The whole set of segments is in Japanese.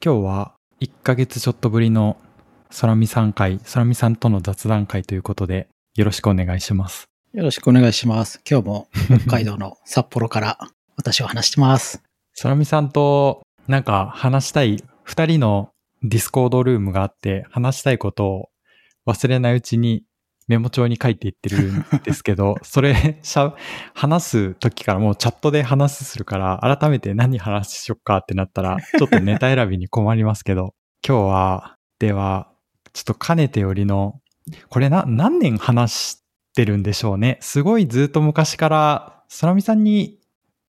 今日は1ヶ月ちょっとぶりの sorami さん会、 sorami さんとの雑談会ということで、よろしくお願いします。よろしくお願いします。今日も北海道の札幌から私は話してます。空見さんとなんか話したい、二人の Discord ルームがあって、話したいことを忘れないうちにメモ帳に書いていってるんですけど、それ、しゃ、話す時からもうチャットで話すするから、改めて何話しよっかってなったら、ちょっとネタ選びに困りますけど、今日は、では、ちょっとかねてよりの、これな、何年話してるんでしょうね。すごいずっと昔から、空見さんに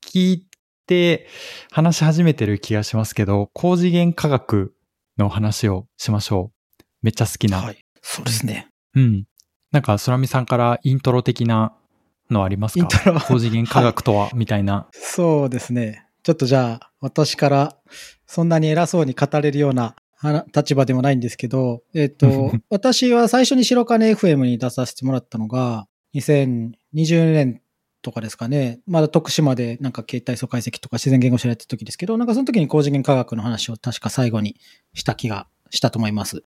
聞いて話し始めてる気がしますけど、高次元科学の話をしましょう。めっちゃ好きな。はい。そうですね。うん。なんか、空見さんからイントロ的なのありますか？イントロ高次元科学とは、みたいな。そうですね。ちょっとじゃあ、私からそんなに偉そうに語れるようなは立場でもないんですけど、えっ、と、私は最初に白金 FM に出させてもらったのが、2020年とかですかね。まだ徳島でなんか携帯素解析とか自然言語調べてた時ですけど、なんかその時に高次元科学の話を確か最後にした気がしたと思います。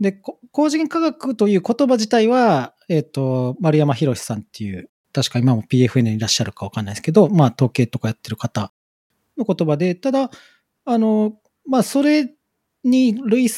で、こ高次元科学という言葉自体は、えっ、と、丸山博さんっていう、確か今も PFN にいらっしゃるかわかんないですけど、まあ統計とかやってる方の言葉で、ただ、あの、まあそれに類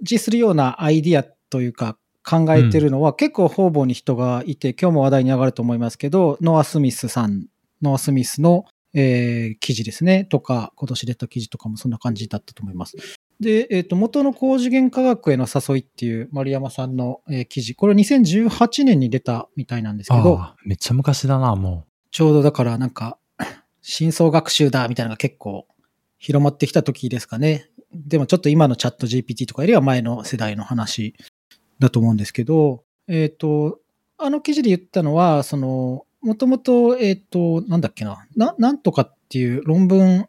似するようなアイディアというか考えてるのは結構方々に人がいて、今日も話題に上がると思いますけど、ノア・スミスさん、ノア・スミスの、えー記事ですね、とか、今年出た記事とかもそんな感じだったと思います。で、えっ、と、元の高次元科学への誘いっていう丸山さんの、えー記事、これ2018年に出たみたいなんですけど、めっちゃ昔だな、もちょうどだからなんか、深層学習だみたいなのが結構広まってきた時ですかね。でもちょっと今のチャット GPT とかよりは前の世代の話だと思うんですけど、えっ、と、あの記事で言ったのは、その、もともと、えっ、と、なんだっけな、な、なんとかっていう論文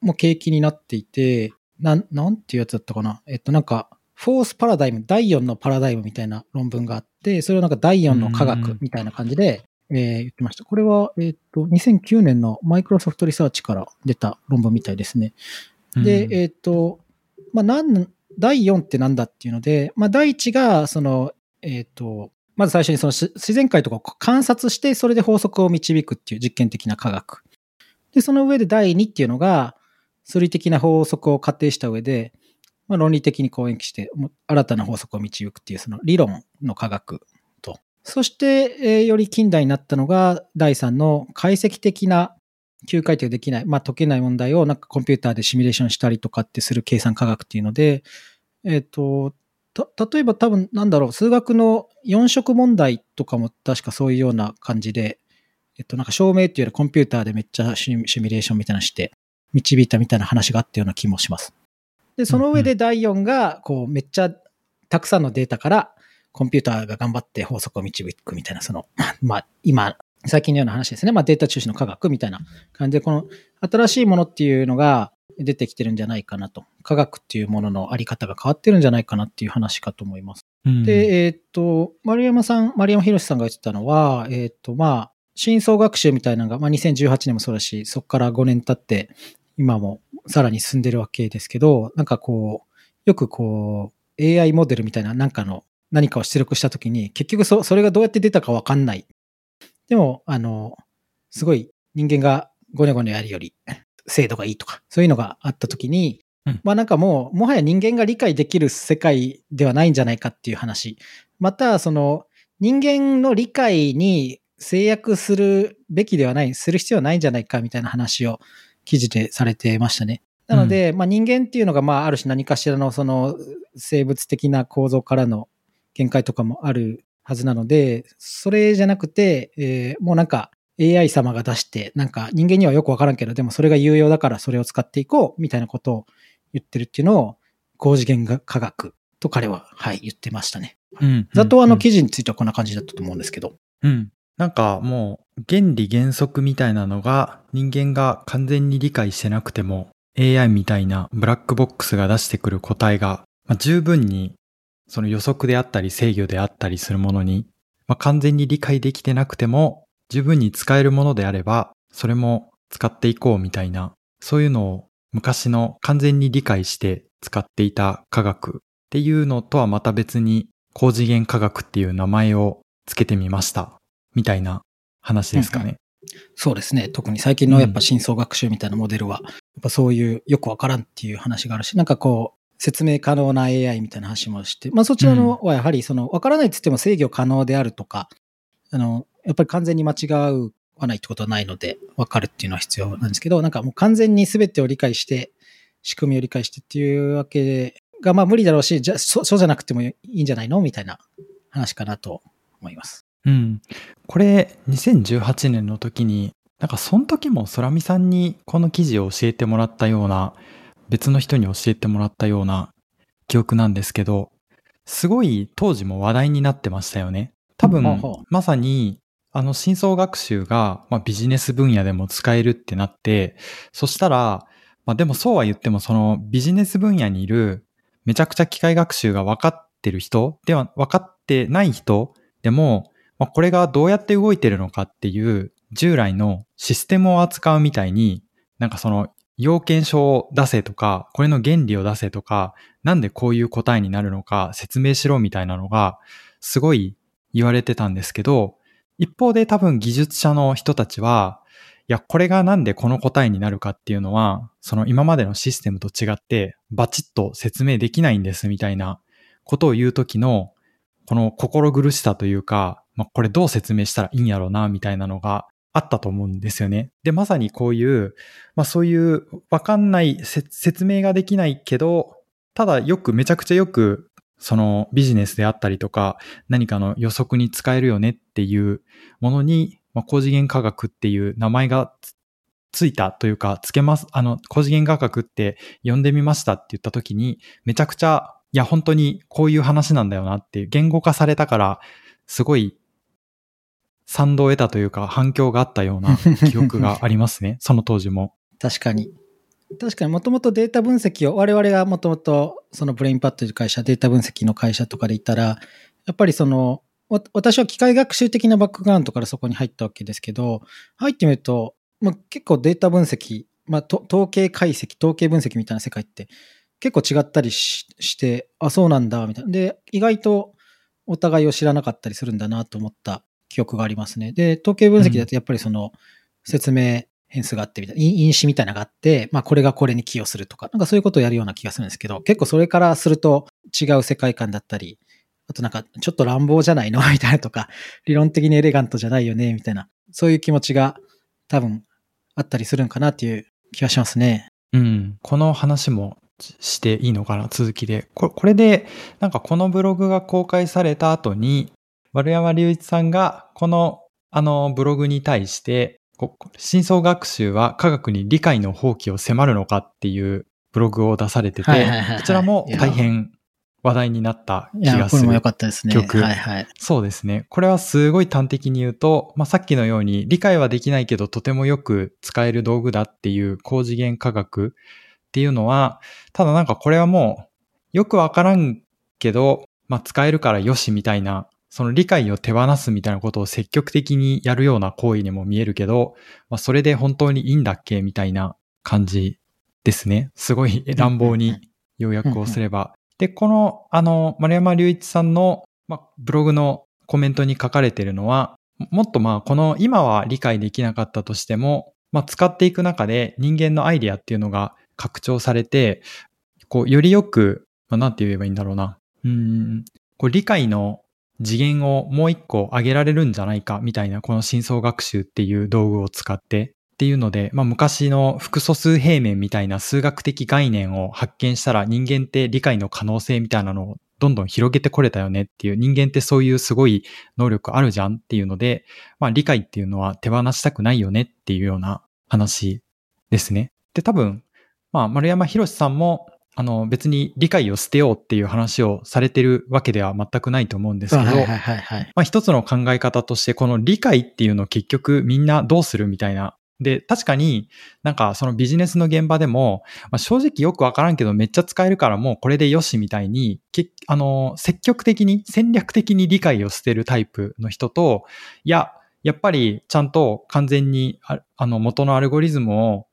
も契機になっていて、なん、なんていうやつだったかな？えっ、と、なんか、フォースパラダイム、第4のパラダイムみたいな論文があって、それをなんか第4の科学みたいな感じで、えー言ってました。これは、えっ、と、2009年のマイクロソフトリサーチから出た論文みたいですね。う。で、うんえっ、と、まあ、なん、第4ってなんだっていうので、まあ、第1が、その、えっ、と、まず最初にそのし自然界とかを観察して、それで法則を導くっていう実験的な科学。で、その上で第2っていうのが、数理的な法則を仮定した上で、まあ、論理的に講演して、新たな法則を導くっていう、その理論の科学と。そして、えーより近代になったのが、第3の解析的な9回転できない、まあ解けない問題をなんかコンピューターでシミュレーションしたりとかってする計算科学っていうので、えっ、と、た例えば多分なんだろう、数学の4色問題とかも確かそういうような感じで、えっとなんか証明っていうよりコンピューターでめっちゃシミュレーションみたいなのして導いたみたいな話があったような気もします。で、その上で第4が、こうめっちゃたくさんのデータからコンピューターが頑張って法則を導くみたいな、その、まあ今、最近のような話ですね。まあデータ中心の科学みたいな感じで、この新しいものっていうのが出てきてるんじゃないかなと。科学っていうもののあり方が変わってるんじゃないかなっていう話かと思います。うんで、えーっと、丸山さん、丸山博さんが言ってたのは、えーっと、まあ、深層学習みたいなのが、まあ、2018年もそうだし、そこから5年経って、今もさらに進んでるわけですけど、なんかこう、よくこう、AI モデルみたいななんかの、何かを出力したときに、結局そそれがどうやって出たかわかんない。でも、あの、すごい人間がゴネゴネやるより精度がいいとか、そういうのがあったときに、うんまあなんかもう、もはや人間が理解できる世界ではないんじゃないかっていう話。また、その、人間の理解に制約するべきではない、する必要はないんじゃないかみたいな話を記事でされてましたね。なので、まあ人間っていうのが、まあある種何かしらのその生物的な構造からの限界とかもあるはずなので、それじゃなくて、えーもうなんか AI 様が出して、なんか人間にはよくわからんけど、でもそれが有用だからそれを使っていこうみたいなことを言ってるっていうのを、高次元科学と彼は、はい、言ってましたね。うんざっとあうんの記事についてはこんな感じだったと思うんですけど。うん。なんかもう原理原則みたいなのが人間が完全に理解してなくても AI みたいなブラックボックスが出してくる答えが、まあ、十分にその予測であったり制御であったりするものに、まあ、完全に理解できてなくても十分に使えるものであればそれも使っていこうみたいなそういうのを昔の完全に理解して使っていた科学っていうのとはまた別に高次元科学っていう名前をつけてみました。みたいな話ですかね。そうですね。特に最近のやっぱ深層学習みたいなモデルは、やっぱそういうよくわからんっていう話があるし、なんかこう、説明可能な AI みたいな話もして、まあそちらのはやはりその、わからないって言っても制御可能であるとか、あの、やっぱり完全に間違うはないってことはないので、わかるっていうのは必要なんですけど、なんかもう完全に全てを理解して、仕組みを理解してっていうわけが、まあ無理だろうし、じゃそうじゃなくてもいいんじゃないのみたいな話かなと思います。うん。これ、2018年の時に、なんかその時も空見さんにこの記事を教えてもらったような、別の人に教えてもらったような記憶なんですけど、すごい当時も話題になってましたよね。多分まさに、あの、深層学習が、まあ、ビジネス分野でも使えるってなって、そしたら、まあ、でもそうは言っても、そのビジネス分野にいる、めちゃくちゃ機械学習が分かってる人では、分かってない人でも、まあ、これがどうやって動いてるのかっていう、従来のシステムを扱うみたいに、なんかその、要件書を出せとか、これの原理を出せとか、なんでこういう答えになるのか説明しろみたいなのが、すごい言われてたんですけど、一方で多分技術者の人たちは、いや、これがなんでこの答えになるかっていうのは、その今までのシステムと違って、バチッと説明できないんですみたいなことを言うときの、この心苦しさというか、まあ、これどう説明したらいいんやろうな、みたいなのがあったと思うんですよね。で、まさにこういう、まあそういうわかんない、説明ができないけど、ただよく、めちゃくちゃよく、そのビジネスであったりとか、何かの予測に使えるよねっていうものに、まあ、高次元科学っていう名前がつついたというか、つけます、あの、高次元科学って呼んでみましたって言った時に、めちゃくちゃ、いや、本当にこういう話なんだよなっていう、言語化されたから、すごい賛同を得たというか、反響があったような 記憶がありますね。その当時も。確かに。確かにもともとデータ分析を、我々がもともとそのブレインパッドという会社、データ分析の会社とかでいたら、やっぱりその、わ私は機械学習的なバックグラウンドからそこに入ったわけですけど、入ってみると、まあ、結構データ分析、まあ、と統計解析、統計分析みたいな世界って結構違ったりしして、あ、そうなんだ、みたいな。で、意外とお互いを知らなかったりするんだなと思った記憶がありますね。で、統計分析だとやっぱりその説明変数があってみたいな、因因子みたいなのがあって、まあこれがこれに寄与するとか、なんかそういうことをやるような気がするんですけど、結構それからすると違う世界観だったり、あとなんかちょっと乱暴じゃないの？みたいなとか、理論的にエレガントじゃないよね？みたいな、そういう気持ちが多分あったりするんかなっていう気がしますね。うん。この話もしていいのかな？続きで。ここれで、なんかこのブログが公開された後に、丸山隆一さんが、この、あの、ブログに対して、こ深層学習は科学に理解の放棄を迫るのかっていうブログを出されてて、はいはいはいはいこちらも大変話題になった気がするこれも良。かったですね。曲はいはい。そうですね。これはすごい端的に言うと、まあ、さっきのように理解はできないけどとてもよく使える道具だっていう高次元科学っていうのは、ただなんかこれはもうよくわからんけど、まあ、使えるからよしみたいな、その理解を手放すみたいなことを積極的にやるような行為にも見えるけど、まあ、それで本当にいいんだっけみたいな感じですね。すごい乱暴に要約をすれば。で、この、あの、丸山隆一さんの、まあ、ブログのコメントに書かれてるのは、もっとまあ、この今は理解できなかったとしても、まあ、使っていく中で人間のアイディアっていうのが拡張されて、こう、よりよく、まあ、なんて言えばいいんだろうな。うーん、こう、理解の次元をもう一個上げられるんじゃないかみたいな、この深層学習っていう道具を使ってっていうので、まあ昔の複素数平面みたいな数学的概念を発見したら人間って理解の可能性みたいなのをどんどん広げてこれたよねっていう人間ってそういうすごい能力あるじゃんっていうので、まあ理解っていうのは手放したくないよねっていうような話ですね。で、多分、まあ丸山博さんもあの別に理解を捨てようっていう話をされてるわけでは全くないと思うんですけど、はいはいはいはい。まあ一つの考え方として、この理解っていうのを結局みんなどうするみたいな。で、確かになんかそのビジネスの現場でも、まあ、正直よくわからんけどめっちゃ使えるからもうこれでよしみたいに、けあの、積極的に戦略的に理解を捨てるタイプの人と、いや、やっぱりちゃんと完全にああの元のアルゴリズムを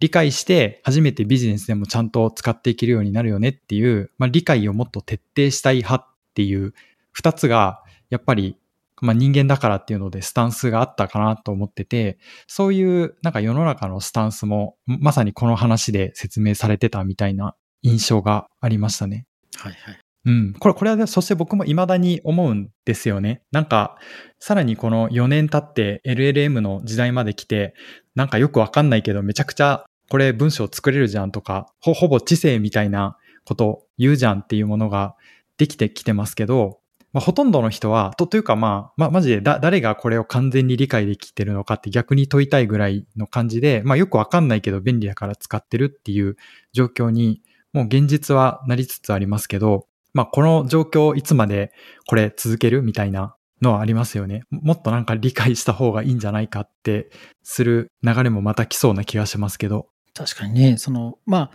理解して初めてビジネスでもちゃんと使っていけるようになるよねっていう、まあ、理解をもっと徹底したい派っていう二つがやっぱりまあ、人間だからっていうのでスタンスがあったかなと思ってて、そういうなんか世の中のスタンスもまさにこの話で説明されてたみたいな印象がありましたね。はいはい。うん。これ、これは、そして僕も未だに思うんですよね。なんか、さらにこの4年経って LLM の時代まで来て、なんかよくわかんないけど、めちゃくちゃこれ文章作れるじゃんとか、ほ、ほぼ知性みたいなこと言うじゃんっていうものができてきてますけど、まあ、ほとんどの人は、と、というかまあ、まあ、マジでだ、誰がこれを完全に理解できてるのかって逆に問いたいぐらいの感じで、まあよくわかんないけど便利だから使ってるっていう状況に、もう現実はなりつつありますけど、まあこの状況いつまでこれ続けるみたいなのはありますよね。もっとなんか理解した方がいいんじゃないかってする流れもまた来そうな気がしますけど。確かにね、その、まあ、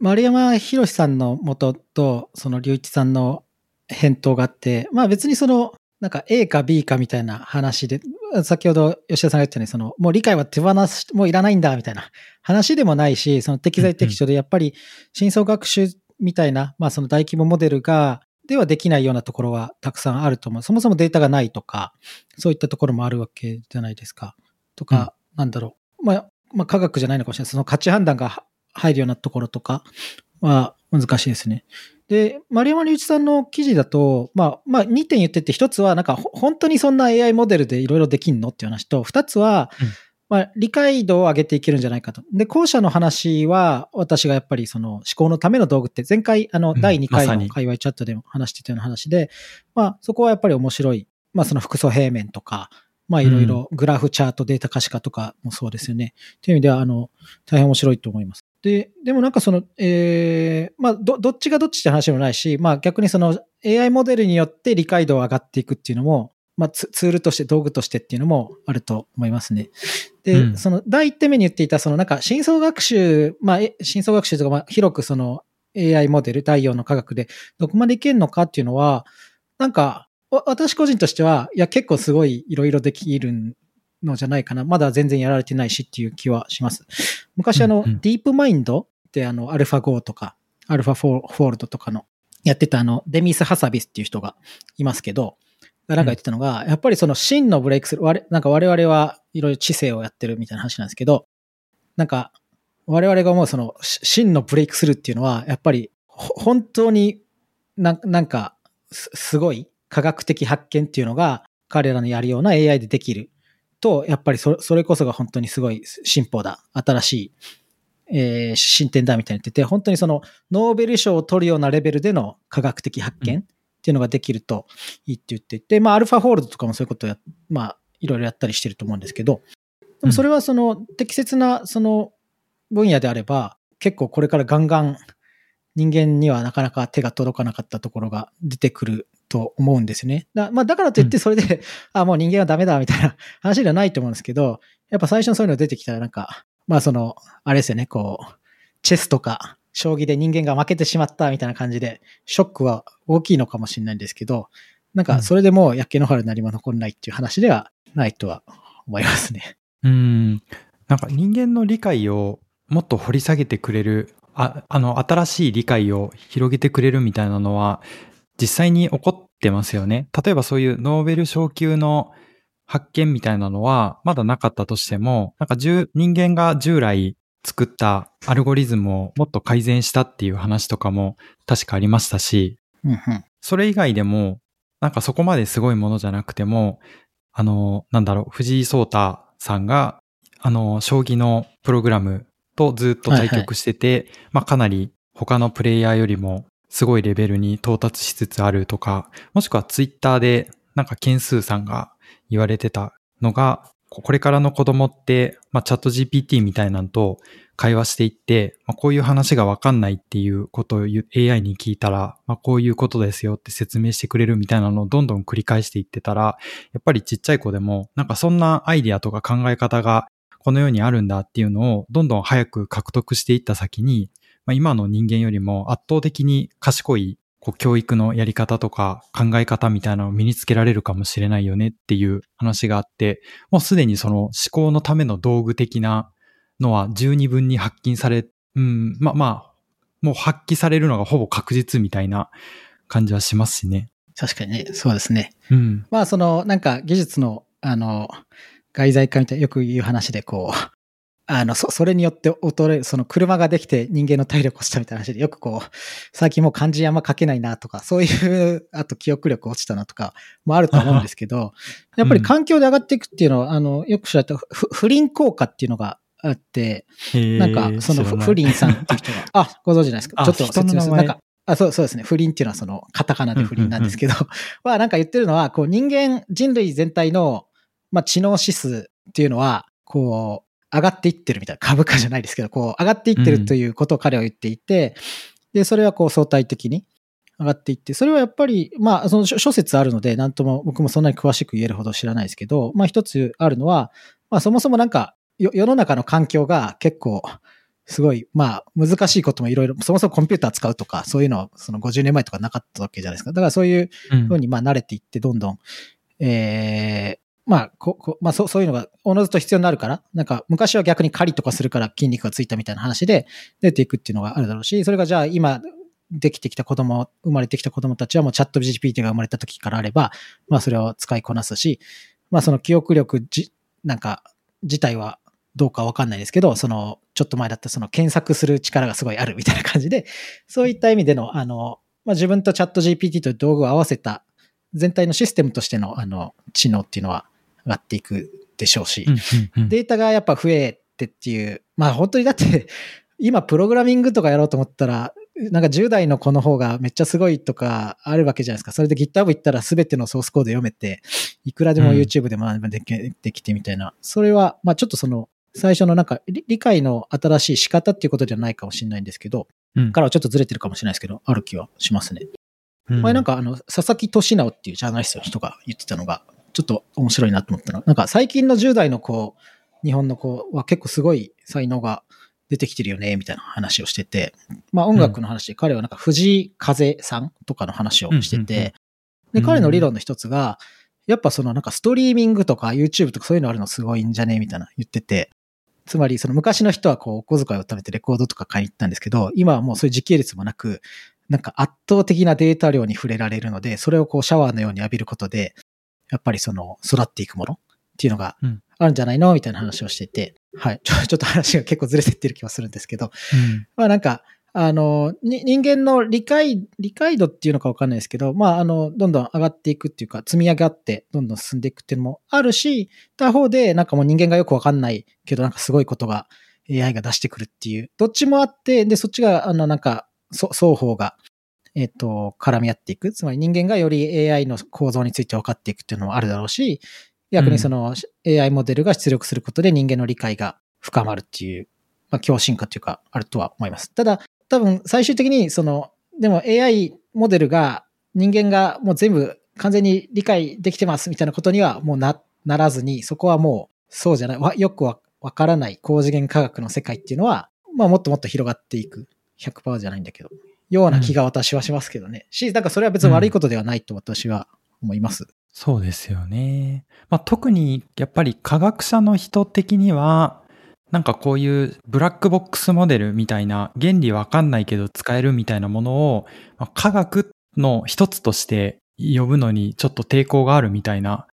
丸山博さんの元と、その隆一さんの返答があって、まあ別にその、なんか A か B かみたいな話で、先ほど吉田さんが言ったように、その、もう理解は手放し、もういらないんだみたいな話でもないし、その適材適所でやっぱり真相学習みたいな、まあその大規模モデルが、ではできないようなところはたくさんあると思う。そもそもデータがないとか、そういったところもあるわけじゃないですか。とか、うん、なんだろう。まあ、まあ科学じゃないのかもしれない。その価値判断が入るようなところとかは難しいですね。で、丸山隆一さんの記事だと、まあ、まあ、2点言ってて、1つは、なんか、本当にそんな AI モデルでいろいろできんのっていう話と、2つは、うんまあ、理解度を上げていけるんじゃないかと。で、後者の話は、私がやっぱりその思考のための道具って、前回、あの、第2回の界隈チャットでも話してたような話で、まあ、そこはやっぱり面白い。まあ、その複素平面とか、まあ、いろいろグラフチャート、データ可視化とかもそうですよね。という意味では、あの、大変面白いと思います。で、でもなんかその、えー、まあ、ど、どっちがどっちって話でもないし、まあ逆にその AI モデルによって理解度が上がっていくっていうのも、まあツールとして、道具としてっていうのもあると思いますね。で、うん、その第一点目に言っていた、そのなんか深層学習、まあ、深層学習とか、まあ広くその AI モデル、第4の科学でどこまでいけるのかっていうのは、なんか、私個人としては、いや結構すごいいろいろできるのじゃないかな。まだ全然やられてないしっていう気はします。昔あの、うんうん、ディープマインドってあの、アルファ5とか、アルファフォールドとかのやってたあの、デミス・ハサビスっていう人がいますけど、なんか言ってたのが、うん、やっぱりその真のブレイクスルー、なんか我々はいろいろ知性をやってるみたいな話なんですけど、なんか我々が思うその真のブレイクスルーっていうのは、やっぱり本当にななんかすごい科学的発見っていうのが彼らのやるような AI でできると、やっぱりそれこそが本当にすごい進歩だ、新しい、えー、進展だみたいに言ってて、本当にそのノーベル賞を取るようなレベルでの科学的発見っていうのができるといいって言っていて、まあ、アルファホールドとかもそういうことをや、まあ、いろいろやったりしてると思うんですけど、でもそれはその適切なその分野であれば、結構これからガンガン人間にはなかなか手が届かなかったところが出てくると思うんですよね。だ,、まあ、だからといってそれで、うん、あ、もう人間はダメだみたいな 話ではないと思うんですけど、やっぱ最初にそういうの出てきたらなんか、まあその、あれですよね、こう、チェスとか将棋で人間が負けてしまったみたいな感じで、ショックは大きいのかもしれないんですけど、なんかそれでもう焼け野原になりも残らないっていう話ではないとは思いますね。うん。なんか人間の理解をもっと掘り下げてくれる、ああの、新しい理解を広げてくれるみたいなのは、実際に起こってますよね。例えばそういうノーベル賞級の発見みたいなのはまだなかったとしても、なんか人間が従来作ったアルゴリズムをもっと改善したっていう話とかも確かありましたし、それ以外でも、なんかそこまですごいものじゃなくても、あの、なんだろう、藤井聡太さんが、あの、将棋のプログラムとずっと対局してて、はいはい、まあかなり他のプレイヤーよりもすごいレベルに到達しつつあるとか、もしくはツイッターでなんか件数さんが言われてたのが、これからの子供って、まあ、チャット GPT みたいなんと会話していって、まあ、こういう話がわかんないっていうことを AI に聞いたら、まあ、こういうことですよって説明してくれるみたいなのをどんどん繰り返していってたら、やっぱりちっちゃい子でも、なんかそんなアイディアとか考え方がこの世にあるんだっていうのをどんどん早く獲得していった先に、まあ、今の人間よりも圧倒的に賢いこう教育のやり方とか考え方みたいなのを身につけられるかもしれないよねっていう話があって、もうすでにその思考のための道具的なのは十二分に発揮され、うん、まあまあ、もう発揮されるのがほぼ確実みたいな感じはしますしね。確かにね、そうですね。うん。まあ、その、なんか技術の、あの、外在化みたいな、よく言う話で、こう、あの、そ、それによって衰える、その車ができて人間の体力落ちたみたいな話で、よくこう、最近もう漢字あんま書けないなとか、そういう、あと記憶力落ちたなとかもあると思うんですけど、やっぱり環境で上がっていくっていうのは、あの、よく知られたふ不倫効果っていうのがあって、へなんか、その、知らない。フリンさんっていう人が、あ、ご存知ないですか？あちょっと説明する。なんか、あ、そう、そうですね。不倫っていうのはその、カタカナで不倫なんですけど、は、なんか言ってるのは、こう、人間、人類全体の、まあ、知能指数っていうのは、こう、上がっていってるみたいな、株価じゃないですけど、こう、上がっていってるということを彼は言っていて、で、それはこう、相対的に上がっていって、それはやっぱり、まあ、その諸諸説あるので、なんとも僕もそんなに詳しく言えるほど知らないですけど、まあ、一つあるのは、まあ、そもそもなんか、よ世の中の環境が結構、すごい、まあ、難しいこともいろいろ、そもそもコンピューター使うとか、そういうのは、その50年前とかなかったわけじゃないですか。だからそういううんふうに、まあ、慣れていって、どんどん、えーまあ、ここまあ、そうそういうのが、おのずと必要になるから、なんか、昔は逆に狩りとかするから筋肉がついたみたいな話で出ていくっていうのがあるだろうし、それがじゃあ今、できてきた子供、生まれてきた子供たちはもうチャット GPT が生まれた時からあれば、まあそれを使いこなすし、まあその記憶力じ、なんか、自体はどうかわかんないですけど、その、ちょっと前だったその検索する力がすごいあるみたいな感じで、そういった意味での、あの、まあ自分とチャット GPT という道具を合わせた全体のシステムとしての、あの、知能っていうのは上がっていくでしょうし、データがやっぱ増えてっていう、まあ本当にだって、今プログラミングとかやろうと思ったら、なんか10代の子の方がめっちゃすごいとかあるわけじゃないですか。それで GitHub 行ったら全てのソースコード読めて、いくらでもうん YouTube で学べできてみたいな。それは、まあちょっとその、最初のなんか理理解の新しい仕方っていうことじゃないかもしれないんですけど、うんからはちょっとずれてるかもしれないですけど、ある気はしますね。うん前なんかあの、佐々木俊直っていうジャーナリストの人が言ってたのが、ちょっと面白いなと思ったの。は、なんか最近の10代の子、日本の子は結構すごい才能が出てきてるよね、みたいな話をしてて、まあ音楽の話で彼はなんか藤井風さんとかの話をしてて、で、彼の理論の一つが、やっぱそのなんかストリーミングとか YouTube とかそういうのあるのすごいんじゃねみたいな言ってて、つまりその昔の人はこうお小遣いを貯めてレコードとか買いに行ったんですけど、今はもうそういう時系列もなく、なんか圧倒的なデータ量に触れられるので、それをこうシャワーのように浴びることで、やっぱりその育っていくものっていうのがうんあるんじゃないのみたいな話をしてて、はい。ちょっと話が結構ずれてってる気はするんですけど、うんまあなんか、あの、に人間の理解、理解度っていうのかわかんないですけど、まああの、どんどん上がっていくっていうか、積み上がってどんどん進んでいくっていうのもあるし、他方でなんかもう人間がよくわかんないけど、なんかすごいことが AI が出してくるっていう、どっちもあって、で、そっちが、あの、なんか、そ双方が、えっ、と、絡み合っていく。つまり人間がより AI の構造について分かっていくっていうのもあるだろうし、逆にその AI モデルが出力することで人間の理解が深まるっていう、まあ、強進化というか、あるとは思います。ただ、多分最終的にその、でも AI モデルが人間がもう全部完全に理解できてますみたいなことにはもうな、ならずに、そこはもうそうじゃない、わよくわわからない高次元科学の世界っていうのは、まあもっともっと広がっていく。100%じゃないんだけど、ような気が私はしますけどね。し、だからそれは別に悪いことではないと私は思います。そうですよね。まあ、特にやっぱり科学者の人的には、なんかこういうブラックボックスモデルみたいな原理わかんないけど使えるみたいなものを、まあ科学の一つとして呼ぶのにちょっと抵抗があるみたいな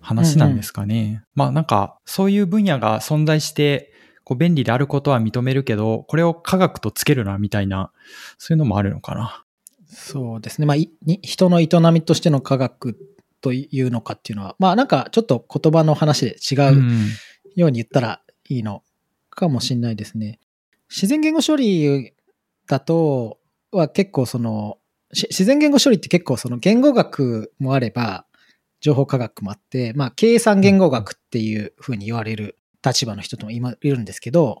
話なんですかね。まあなんかそういう分野が存在してこう便利であることは認めるけど、これを科学とつけるなみたいな、そういうのもあるのかな。そうですね。まあ、人の営みとしての科学というのかっていうのは、まあなんかちょっと言葉の話で違ううんように言ったらいいのかもしれないですね。自然言語処理だと、は結構その、し自然言語処理って結構その言語学もあれば、情報科学もあって、まあ計算言語学っていうふうに言われる立場の人とも今いるんですけど、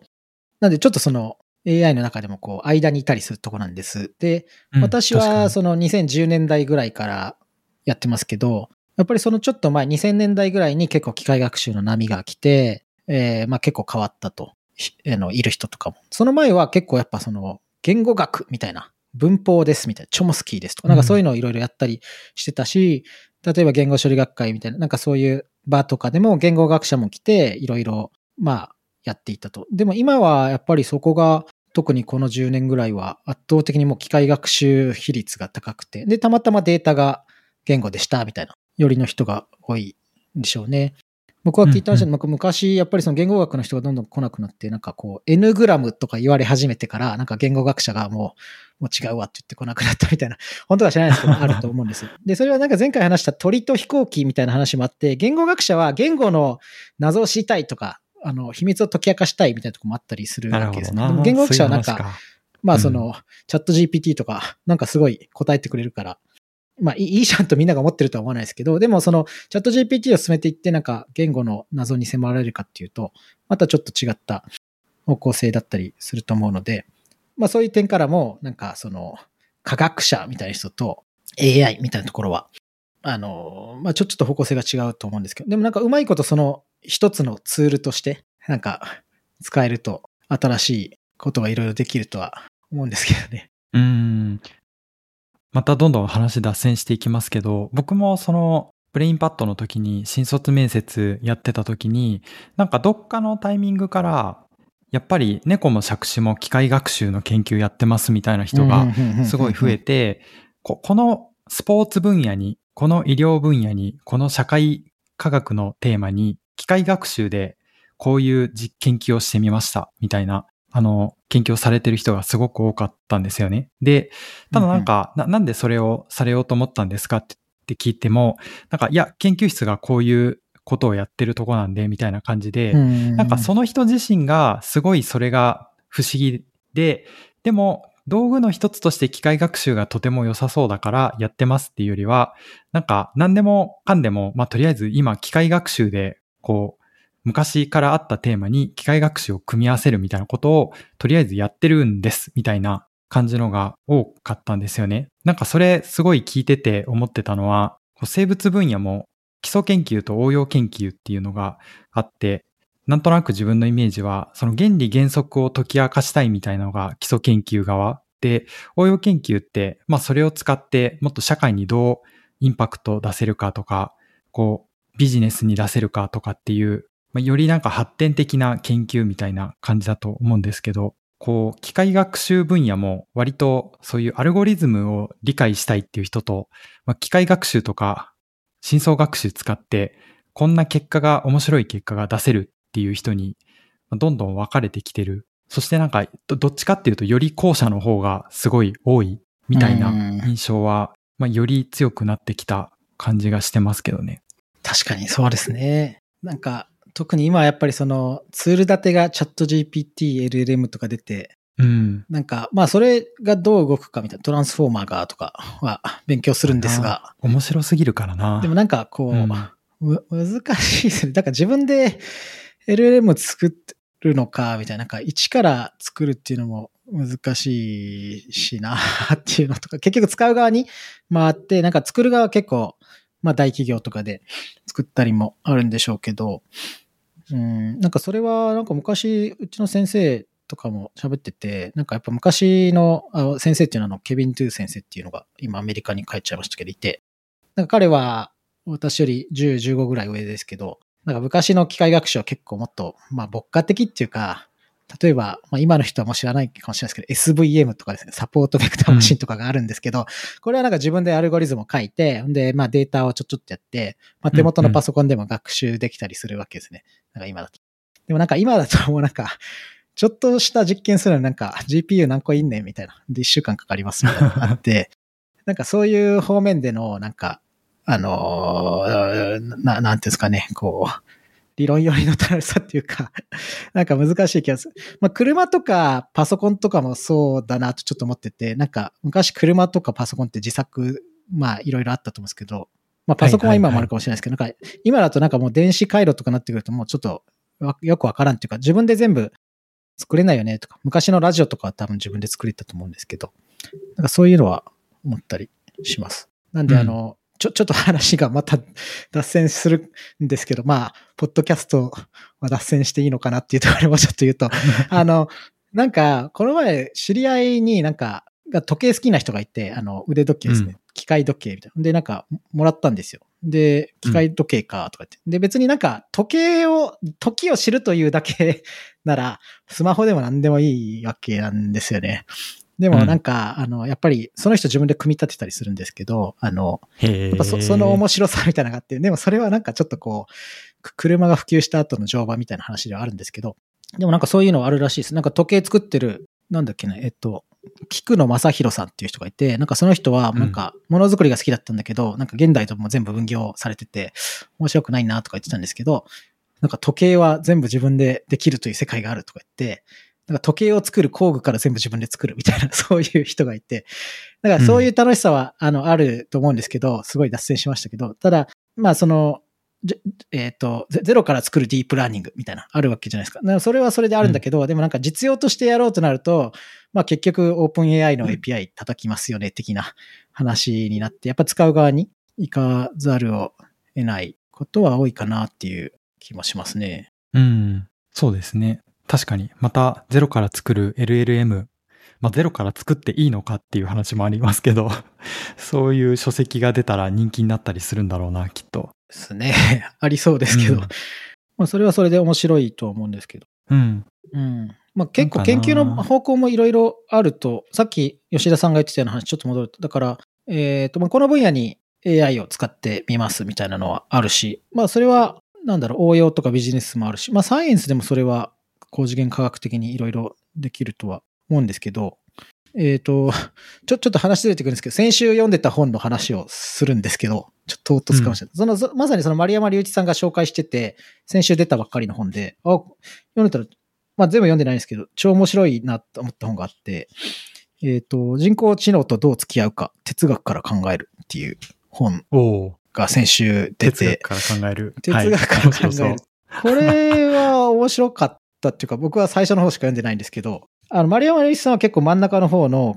なんでちょっとその AI の中でもこう間にいたりするとこなんです。で、うん私はその2010年代ぐらいからやってますけど、やっぱりそのちょっと前、2000年代ぐらいに結構機械学習の波が来て、えーまあ結構変わったと、ひあのいる人とかも。その前は結構やっぱその言語学みたいな、文法ですみたいな、チョモスキーですとか、なんかそういうのをいろいろやったりしてたし、例えば言語処理学会みたいな、なんかそういう場とかでも言語学者も来て、いろいろ、まあ、やっていたと。でも今はやっぱりそこが特にこの10年ぐらいは圧倒的にもう機械学習比率が高くて、で、たまたまデータが言語でしたみたいな、よりの人が多いんでしょうね。僕は聞いた話で、僕昔、やっぱりその言語学の人がどんどん来なくなって、なんかこう、N グラムとか言われ始めてから、なんか言語学者がもう、もう違うわって言って来なくなったみたいな、本当は知らないですけど、あると思うんですよ。で、それはなんか前回話した鳥と飛行機みたいな話もあって、言語学者は言語の謎を知りたいとか、あの、秘密を解き明かしたいみたいなとこもあったりするわけですね。でも言語学者はなんか、かまあその、うん、チャット GPT とか、なんかすごい答えてくれるから、まあいいじゃんとみんなが思ってるとは思わないですけど、でもそのチャット GPT を進めていってなんか言語の謎に迫られるかっていうと、またちょっと違った方向性だったりすると思うので、まあそういう点からも、なんかその科学者みたいな人と AI みたいなところは、あの、まあちょっと方向性が違うと思うんですけど、でもなんかうまいことその一つのツールとして、なんか使えると新しいことがいろいろできるとは思うんですけどね。うん。またどんどん話脱線していきますけど、僕もそのブレインパッドの時に新卒面接やってた時に、なんかどっかのタイミングから、やっぱり猫も借子も機械学習の研究やってますみたいな人がすごい増えて、このスポーツ分野に、この医療分野に、この社会科学のテーマに機械学習でこういう実研究をしてみましたみたいなあの、研究をされてる人がすごく多かったんですよね。で、ただなんか、うんうん、ななんでそれをされようと思ったんですかって聞いても、なんか、いや、研究室がこういうことをやってるとこなんで、みたいな感じで、うんうん、なんかその人自身がすごいそれが不思議で、でも、道具の一つとして機械学習がとても良さそうだからやってますっていうよりは、なんか何でもかんでも、まあとりあえず今機械学習でこう昔からあったテーマに機械学習を組み合わせるみたいなことをとりあえずやってるんですみたいな感じのが多かったんですよね。なんかそれすごい聞いてて思ってたのは、生物分野も基礎研究と応用研究っていうのがあって、なんとなく自分のイメージは、その原理原則を解き明かしたいみたいなのが基礎研究側で、応用研究って、まあそれを使ってもっと社会にどうインパクトを出せるかとか、こうビジネスに出せるかとかっていうまあ、よりなんか発展的な研究みたいな感じだと思うんですけど、こう、機械学習分野も割とそういうアルゴリズムを理解したいっていう人と、まあ、機械学習とか深層学習使って、こんな結果が、面白い結果が出せるっていう人に、どんどん分かれてきてる。そしてなんか、どっちかっていうと、より後者の方がすごい多いみたいな印象は、まあ、より強くなってきた感じがしてますけどね。確かにそうですね。なんか、特に今はやっぱりそのツール立てがチャット GPT、LLM とか出て、うん、なんか、まあそれがどう動くかみたいな、トランスフォーマーがとかは勉強するんですが。面白すぎるからな。でもなんかこう、うん、難しいですね。だから自分で LLM 作るのか、みたいな、なんか一から作るっていうのも難しいしな、っていうのとか、結局使う側に回って、なんか作る側は結構、まあ大企業とかで作ったりもあるんでしょうけど、うん、なんかそれは、なんか昔、うちの先生とかも喋ってて、なんかやっぱ昔のあ先生っていうのはの、ケビン・トゥー先生っていうのが今アメリカに帰っちゃいましたけどいて、なんか彼は私より10、15ぐらい上ですけど、なんか昔の機械学習は結構もっと、まあ牧歌的っていうか、例えば、まあ、今の人はもう知らないかもしれないですけど、SVM とかですね、サポートベクターマシンとかがあるんですけど、うん、これはなんか自分でアルゴリズムを書いて、で、まあデータをちょちょっとやって、まあ手元のパソコンでも学習できたりするわけですね。なんか今だと。でもなんか今だともうなんか、ちょっとした実験するのになんか GPU 何個いんねんみたいな。で、1週間かかりますみたいなのがあって、なんかそういう方面でのなんか、あのー、な、なんていうんですかね、こう、理論寄りの楽しさっていうか なんか難しい気がする。まあ、車とかパソコンとかもそうだなとちょっと思ってて、なんか昔車とかパソコンって自作、まあいろいろあったと思うんですけど、まあパソコンは今もあるかもしれないですけど、なんか今だとなんかもう電子回路とかなってくるともうちょっとよくわからんっていうか、自分で全部作れないよねとか、昔のラジオとかは多分自分で作れたと思うんですけど、なんかそういうのは思ったりします。なんであの、ちょ、ちょっと話がまた脱線するんですけど、まあ、ポッドキャストは脱線していいのかなっていうところもちょっと言うと、あの、なんか、この前、知り合いになんか、が時計好きな人がいて、あの、腕時計ですね。うん、機械時計みたいな。で、なんか、もらったんですよ。で、機械時計かとか言って。で、別になんか時計を、時を知るというだけなら、スマホでも何でもいいわけなんですよね。でもなんか、あの、やっぱりその人自分で組み立てたりするんですけど、あの、へやっぱそその面白さみたいなのがあって、でもそれはなんかちょっとこう、く車が普及した後の乗馬みたいな話ではあるんですけど、でもなんかそういうのはあるらしいです。なんか時計作ってる、なんだっけね、えっと、菊野正宏さんっていう人がいて、なんかその人はなんかものづくりが好きだったんだけど、なんか現代とも全部分業されてて、面白くないなとか言ってたんですけど、なんか時計は全部自分でできるという世界があるとか言って、なんか時計を作る工具から全部自分で作るみたいな、そういう人がいて、だからそういう楽しさは、あの、あると思うんですけど、すごい脱線しましたけど、ただ、まあその、じえっ、と、ゼゼロから作るディープラーニングみたいな、あるわけじゃないですか。だからそれはそれであるんだけど、でもなんか実用としてやろうとなると、まあ結局オープン AI の API 叩きますよね、的な話になって、やっぱ使う側に行かざるを得ないことは多いかなっていう気もしますね。うん。そうですね。確かに。また、ゼロから作る LLM。まあ、ゼロから作っていいのかっていう話もありますけど、そういう書籍が出たら人気になったりするんだろうな、きっと。ですね。ありそうですけど。うんまあそれはそれで面白いと思うんですけど。うん。うん。まあ結構研究の方向もいろいろあると、さっき吉田さんが言ってたような話、ちょっと戻ると、だから、えっ、と、まあこの分野に AI を使ってみますみたいなのはあるし、まあそれは、なんだろう、応用とかビジネスもあるし、まあサイエンスでもそれは高次元科学的にいろいろできるとは思うんですけど、えっ、と、ちょ、ちょっと話ずれてくるんですけど、先週読んでた本の話をするんですけど、ちょっと唐突かもしれない。その、そまさにその丸山隆一さんが紹介してて、先週出たばっかりの本で、あ、読んでたら、まあ全部読んでないんですけど、超面白いなと思った本があって、えっ、と、人工知能とどう付き合うか、哲学から考えるっていう本。が先週出て、哲学から考える。哲学から考える。はいこれは面白かったっていうか、僕は最初の方しか読んでないんですけど、あの、丸山隆一さんは結構真ん中の方の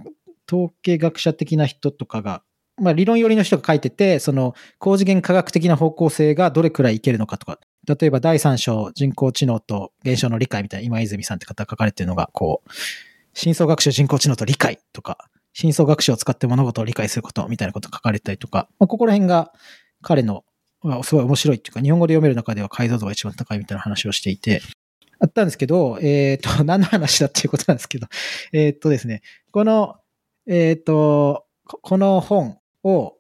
統計学者的な人とかが、まあ理論寄りの人が書いてて、その高次元科学的な方向性がどれくらいいけるのかとか、例えば第三章人工知能と現象の理解みたいな今泉さんって方が書かれてるのが、こう、深層学習人工知能と理解とか、深層学習を使って物事を理解することみたいなこと書かれたりとか、まあ、ここら辺が彼の、まあすごい面白いっていうか、日本語で読める中では解像度が一番高いみたいな話をしていて、あったんですけど、えっ、と、何の話だっていうことなんですけど、えっ、とですね、この、えっ、と、ここの本を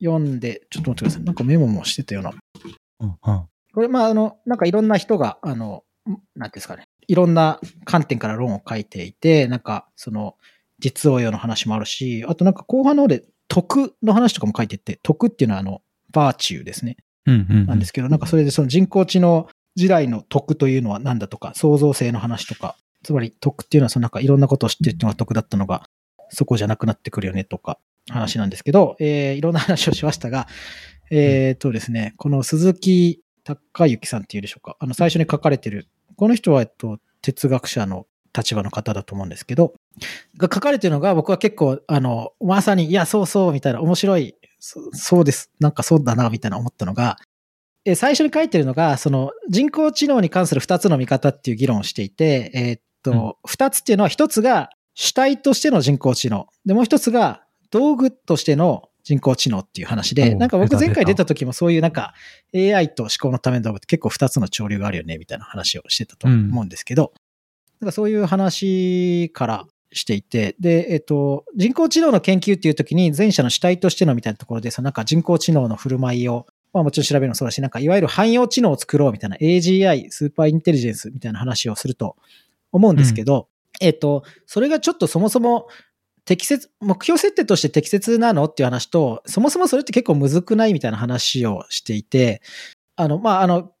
読んで、ちょっと待ってください。なんかメモもしてたような。うんうん。これ、まあ、あの、なんかいろんな人が、あの、んなんですかね、いろんな観点から論を書いていて、なんか、その、実応用の話もあるし、あとなんか後半の方で徳の話とかも書いてって、徳っていうのはあの、バーチューですね。うんうん。なんですけど、なんかそれでその人工知能時代の徳というのは何だとか、創造性の話とか、つまり徳っていうのはそのなんかいろんなことを知ってるっていうのが徳だったのが、そこじゃなくなってくるよねとか、話なんですけど、えー、いろんな話をしましたが、えー、とですね、この鈴木隆之さんっていうでしょうか、あの最初に書かれてる、この人は、えっと、哲学者の立場の方だと思うんですけど、が書かれてるのが僕は結構、あの、まさに、いや、そうそう、みたいな、面白い、そそうです、なんかそうだな、みたいな思ったのが、え最初に書いてるのが、その人工知能に関する二つの見方っていう議論をしていて、えーっと、二、つっていうのは一つが主体としての人工知能。で、もう一つが道具としての人工知能っていう話で、なんか僕前回出た時もそういうなんか AI と思考のための道具って結構二つの潮流があるよね、みたいな話をしてたと思うんですけど、なんかそういう話からしていて、で、えっと、人工知能の研究っていう時に前者の主体としてのみたいなところで、そのなんか人工知能の振る舞いを、まあもちろん調べるのもそうだし、なんかいわゆる汎用知能を作ろうみたいな AGI、スーパーインテリジェンスみたいな話をすると思うんですけど、えっと、それがちょっとそもそも適切、目標設定として適切なのっていう話と、そもそもそれって結構むずくないみたいな話をしていて、あの、まあ、あの、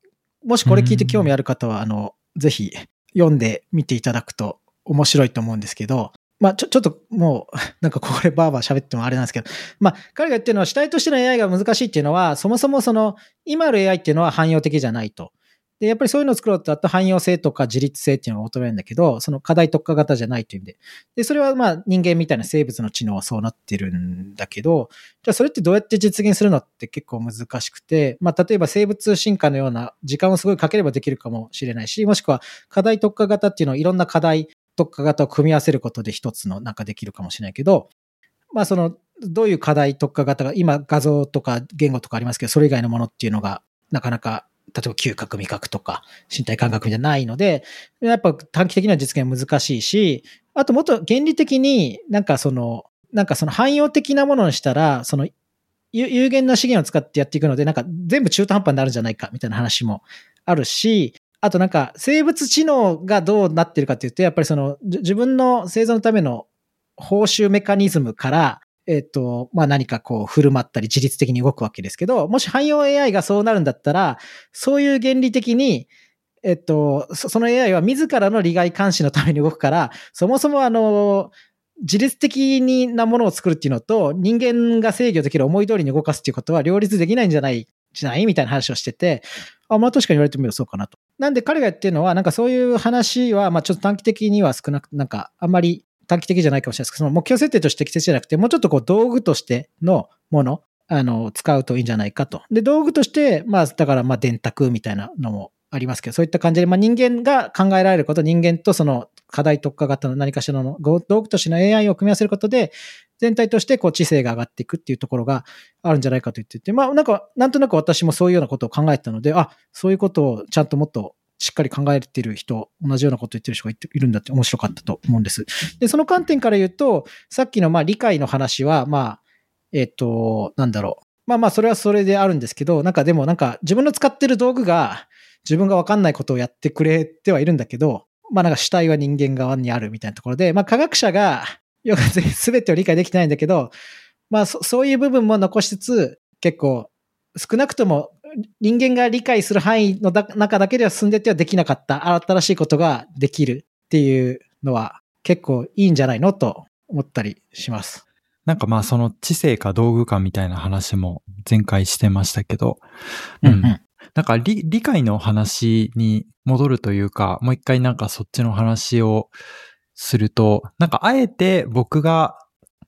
もしこれ聞いて興味ある方は、あの、ぜひ読んでみていただくと面白いと思うんですけど、まあ、ちょ、ちょっともう、なんかこれバーバー喋ってもあれなんですけど、まあ、彼が言ってるのは主体としての AI が難しいっていうのは、そもそもその、今ある AI っていうのは汎用的じゃないと。で、やっぱりそういうのを作ろうとだと汎用性とか自律性っていうのが求めるんだけど、その課題特化型じゃないという意味で。で、それはまあ人間みたいな生物の知能はそうなってるんだけど、じゃあそれってどうやって実現するのって結構難しくて、まあ例えば生物進化のような時間をすごいかければできるかもしれないし、もしくは課題特化型っていうのをいろんな課題特化型を組み合わせることで一つのなんかできるかもしれないけど、まあその、どういう課題特化型が、今画像とか言語とかありますけど、それ以外のものっていうのが、なかなか、例えば嗅覚味覚とか身体感覚じゃないので、やっぱ短期的な実現は難しいし、あともっと原理的になんかその、なんかその汎用的なものにしたら、その有限な資源を使ってやっていくので、なんか全部中途半端になるんじゃないかみたいな話もあるし、あとなんか生物知能がどうなってるかっていうと、やっぱりその自分の生存のための報酬メカニズムから、えっ、と、まあ、何かこう振る舞ったり自律的に動くわけですけど、もし汎用 AI がそうなるんだったら、そういう原理的に、えっと、その AI は自らの利害監視のために動くから、そもそもあの、自律的なものを作るっていうのと、人間が制御できる思い通りに動かすっていうことは両立できないんじゃないじゃない？みたいな話をしてて、あ、まあ確かに言われてみるとそうかなと。なんで彼が言ってるのは、なんかそういう話は、まあちょっと短期的には少なく、なんかあんまり短期的じゃないかもしれないですけど、その目標設定として適切じゃなくて、もうちょっとこう道具としてのもの、あの、使うといいんじゃないかと。で、道具として、まあだからまあ電卓みたいなのもありますけど、そういった感じで、まあ人間が考えられること、人間とその課題特化型の何かしらの道具としての AI を組み合わせることで、全体としてこう知性が上がっていくっていうところがあるんじゃないかと言ってて、まあなんか、なんとなく私もそういうようなことを考えたので、あ、そういうことをちゃんともっとしっかり考えてる人、同じようなこと言ってる人がいるんだって面白かったと思うんです。で、その観点から言うと、さっきのまあ理解の話は、まあ、えっ、と、なんだろう。まあまあ、それはそれであるんですけど、なんかでもなんか自分の使ってる道具が自分がわかんないことをやってくれてはいるんだけど、まあなんか主体は人間側にあるみたいなところで、まあ科学者が、よく全てを理解できてないんだけど、まあそそういう部分も残しつつ、結構少なくとも人間が理解する範囲の中だけでは進んでてはできなかった新しいことができるっていうのは結構いいんじゃないのと思ったりします。なんかまあその知性か道具かみたいな話も前回してましたけど、うん、うん、なんか理理解の話に戻るというか、もう一回なんかそっちの話をすると、なんかあえて僕が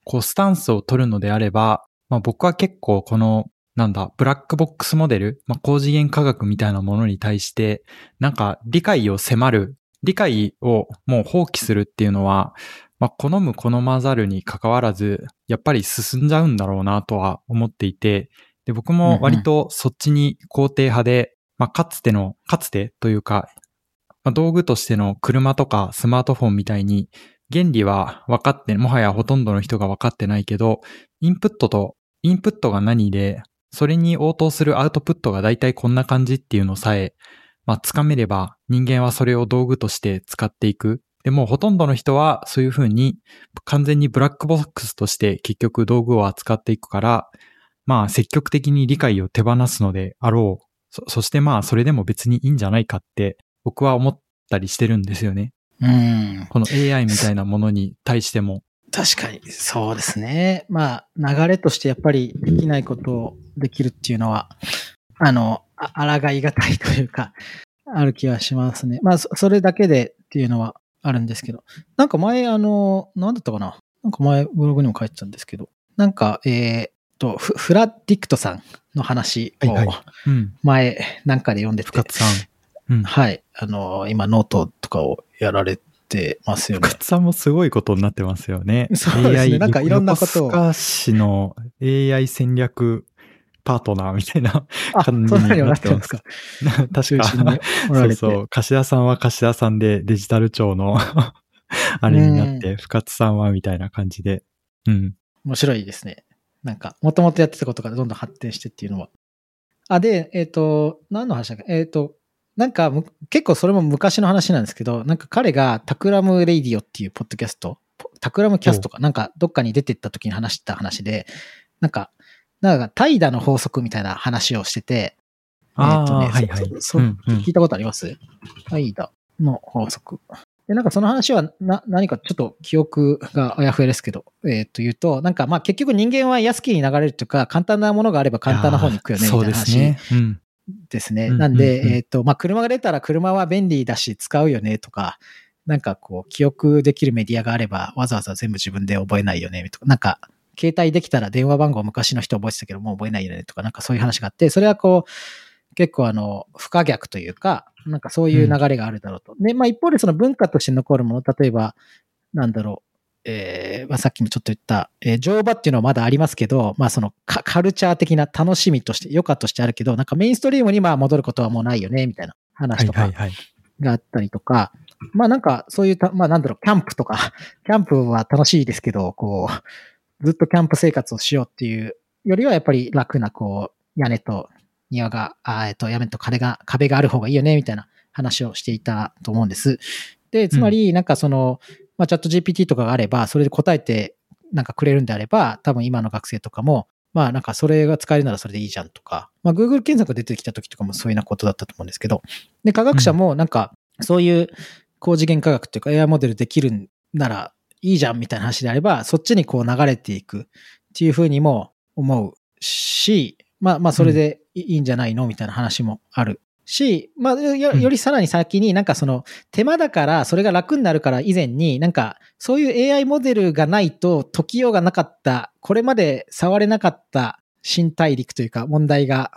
こうスタンスを取るのであれば、まあ僕は結構このなんだ、ブラックボックスモデル、まあ、高次元科学みたいなものに対して、なんか理解を迫る、理解をもう放棄するっていうのは、まあ、好む好まざるに関わらず、やっぱり進んじゃうんだろうなとは思っていて、で、僕も割とそっちに肯定派で、まあ、かつての、かつてというか、まあ、道具としての車とかスマートフォンみたいに、原理は分かって、もはやほとんどの人が分かってないけど、インプットと、インプットが何で、それに応答するアウトプットが大体こんな感じっていうのさえ、まあ、つかめれば人間はそれを道具として使っていく。でもほとんどの人はそういうふうに完全にブラックボックスとして結局道具を扱っていくから、まあ積極的に理解を手放すのであろう。そそしてまあそれでも別にいいんじゃないかって僕は思ったりしてるんですよね。うん。この AI みたいなものに対しても。確かに、そうですね。まあ、流れとしてやっぱりできないことをできるっていうのは、あの、あ抗いがたいというか、ある気はしますね。まあ、それだけでっていうのはあるんですけど。なんか前、あの、なんだったかな？なんか前、ブログにも書いてたんですけど、なんか、えー、と、 fladdict さんの話を、前、なんかで読んでて、深津さん。うん、はい。あの、今、ノートとかをやられてますよね。深津さんもすごいことになってますよね。そうですね。なんかいろんなことを。横須賀の AI 戦略パートナーみたいな感じになってますか。確か。そうそう。樫田さんは樫田さんでデジタル庁の あれになって、深津さんはみたいな感じで。うん。面白いですね。なんか、もともとやってたことからどんどん発展してっていうのは。あ、で、えっ、ー、と、何の話だっけ？えっ、ー、と、なんか、結構それも昔の話なんですけど、なんか彼が Takram Radio っていうポッドキャスト、 Takram Cast か、なんかどっかに出てった時に話した話で、なんか、なんか怠惰の法則みたいな話をしてて、えっ、ー、とね、はいはい。そ、うんうん、聞いたことあります？怠惰の法則。で、なんかその話はな、何かちょっと記憶があやふやですけど、えっ、ー、と言うと、なんかまあ結局人間は安きに流れるというか、簡単なものがあれば簡単な方に行くよね、みたいな話。ね。うん、ですね。なんで、えっ、と、まあ、車が出たら車は便利だし使うよねとか、なんかこう、記憶できるメディアがあれば、わざわざ全部自分で覚えないよねとか、なんか、携帯できたら電話番号昔の人覚えてたけど、もう覚えないよねとか、なんかそういう話があって、それはこう、結構あの、不可逆というか、なんかそういう流れがあるだろうと。うん、で、まあ一方でその文化として残るもの、例えば、なんだろえーまあ、さっきもちょっと言った、えー乗馬っていうのはまだありますけど、まあそのカカルチャー的な楽しみとして、余暇としてあるけど、なんかメインストリームにまあ戻ることはもうないよね、みたいなはい話とかはいはい。があったりとか、まあなんかそういうた、まあなんだろう、キャンプとか、キャンプは楽しいですけど、こう、ずっとキャンプ生活をしようっていうよりはやっぱり楽なこう、屋根と庭が、あえっと、屋根と壁が、壁がある方がいいよね、みたいな話をしていたと思うんです。で、つまりなんかその、まあチャット GPT とかがあれば、それで答えてなんかくれるんであれば、多分今の学生とかも、まあなんかそれが使えるならそれでいいじゃんとか、まあ Google 検索が出てきた時とかもそういうようなことだったと思うんですけど、で、科学者もなんかそういう高次元科学っていうか AI モデルできるならいいじゃんみたいな話であれば、そっちにこう流れていくっていうふうにも思うし、まあまあそれでいいんじゃないのみたいな話もあるし、まあよよりさらに先になんかその手間だからそれが楽になるから以前になんかそういう AI モデルがないと解きようがなかった、これまで触れなかった新大陸というか問題が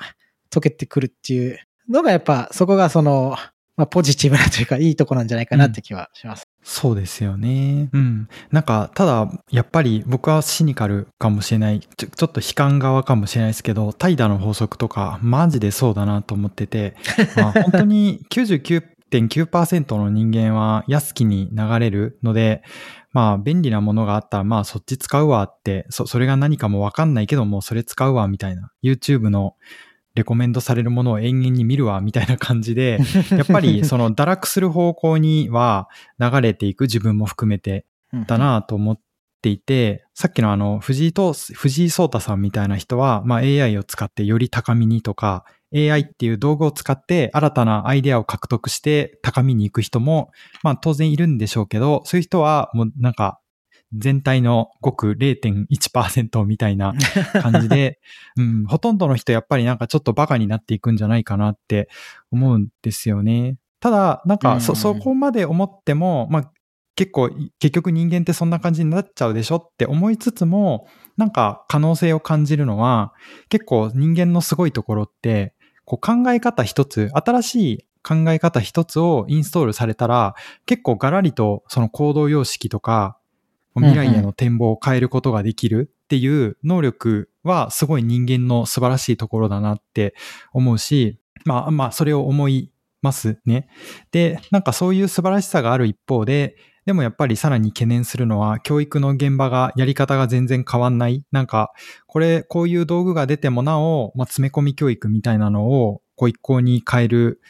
解けてくるっていうのがやっぱそこがその、まあポジティブなというかいいとこなんじゃないかなって気はします。そうですよね。うん。なんか、ただ、やっぱり僕はシニカルかもしれない。ちょちょっと悲観側かもしれないですけど、怠惰の法則とか、マジでそうだなと思ってて、まあ、本当に99.9%の人間は安きに流れるので、まあ、便利なものがあったら、まあ、そっち使うわって、そ、それが何かもわかんないけども、それ使うわ、みたいな。YouTube のレコメンドされるものを延々に見るわ、みたいな感じで、やっぱりその堕落する方向には流れていく自分も含めてだなと思っていて、さっきのあの藤井と、藤井聡太さんみたいな人は、まあ AI を使ってより高みにとか、AI っていう道具を使って新たなアイデアを獲得して高みに行く人も、まあ当然いるんでしょうけど、そういう人はもうなんか全体のごく0.1%みたいな感じで、うん、ほとんどの人やっぱりなんかちょっとバカになっていくんじゃないかなって思うんですよね。ただ、なんかそ、うんそこまで思っても、まあ結構、結局人間ってそんな感じになっちゃうでしょって思いつつも、なんか可能性を感じるのは、結構人間のすごいところって、こう考え方一つ、新しい考え方一つをインストールされたら、結構ガラリとその行動様式とか、未来への展望を変えることができるっていう能力はすごい人間の素晴らしいところだなって思うし、まあまあそれを思いますね。で、なんかそういう素晴らしさがある一方で、でもやっぱりさらに懸念するのは教育の現場がやり方が全然変わんない。なんかこれこういう道具が出てもなお、まあ、詰め込み教育みたいなのをこう一向に変える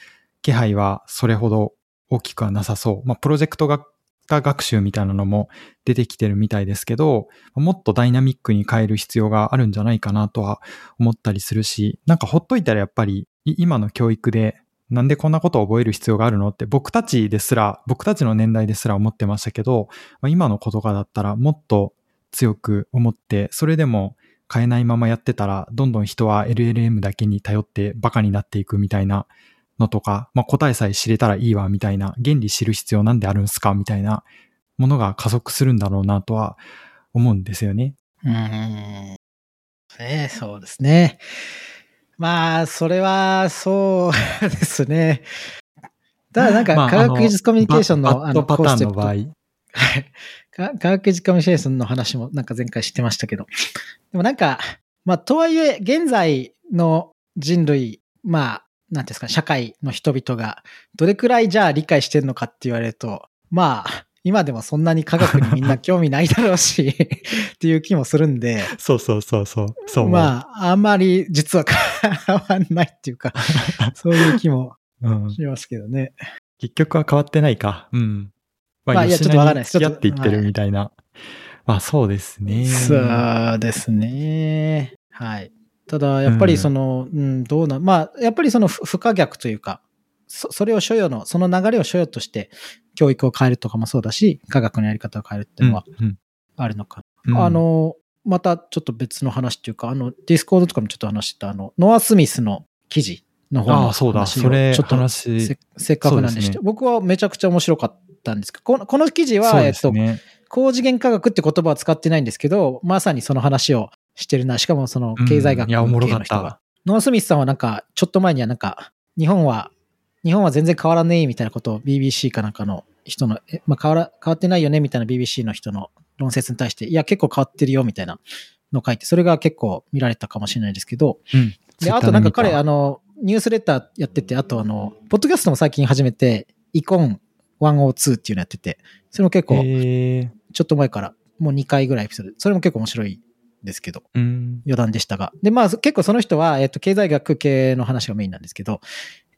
気配はそれほど大きくはなさそう。まあプロジェクト型学習みたいなのも出てきてるみたいですけど、もっとダイナミックに変える必要があるんじゃないかなとは思ったりするし、なんかほっといたらやっぱり今の教育でなんでこんなことを覚える必要があるのって僕たちですら、僕たちの年代ですら思ってましたけど、まあ、今の子とかだったらもっと強く思って、それでも変えないままやってたら、どんどん人は LLM だけに頼ってバカになっていくみたいなのとか、まあ、答えさえ知れたらいいわみたいな、原理知る必要なんであるんすかみたいなものが加速するんだろうなとは思うんですよね。うーん。ねそうですね。まあ、それは、そうですね。ただなんか、まあ科学技術コミュニケーションの、ババッドパターンの場合。はいか科学技術コミュニケーションの話もなんか前回知ってましたけど。でもなんか、まあ、とはいえ、現在の人類、まあ、なんですか、社会の人々が、どれくらいじゃあ理解してるのかって言われると、まあ、今でもそんなに科学にみんな興味ないだろうし、っていう気もするんで、そうそうそうそう。そうまあ、あんまり実は変わんないっていうか、そういう気もうんしますけどね。結局は変わってないか。うん。ままあいや吉ちょっとわかんないです付き合っていってるみたいな。まあそうですね。そうですね。はい。ただ、やっぱりその、うん、どうな、まあ、やっぱりその不不可逆というか、そそれを所有の、その流れを所有として、教育を変えるとかもそうだし、科学のやり方を変えるっていうのはうんあるのかうんあ、の、またちょっと別の話っていうか、あの、 Discord とかもちょっと話してた、あの、ノア・スミスの記事の方のああ、そうだ。話をそれちょっと話。せせっかくなんでして、ね僕はめちゃくちゃ面白かったんですけど、このこの記事は、そうえっと。高次元科学って言葉は使ってないんですけど、まさにその話をしてるな。しかもその経済学うんいや、おもろかっ系の人が。た。ノア・スミスさんはなんか、ちょっと前にはなんか、日本は、日本は全然変わらねえみたいなことを BBC かなんかの人の、えまあ変わら、変わってないよねみたいな BBC の人の論説に対して、いや、結構変わってるよ、みたいなのを書いて、それが結構見られたかもしれないですけど、うん。で、あとなんか彼、あの、の、ニュースレターやってて、あとあの、ポッドキャストも最近始めて、イコン102っていうのやってて、それも結構、えー、ちょっと前から、もう2回ぐらいエピソード、それも結構面白いですけど、うん。余談でしたが。で、まあ結構その人は、えっと、経済学系の話がメインなんですけど、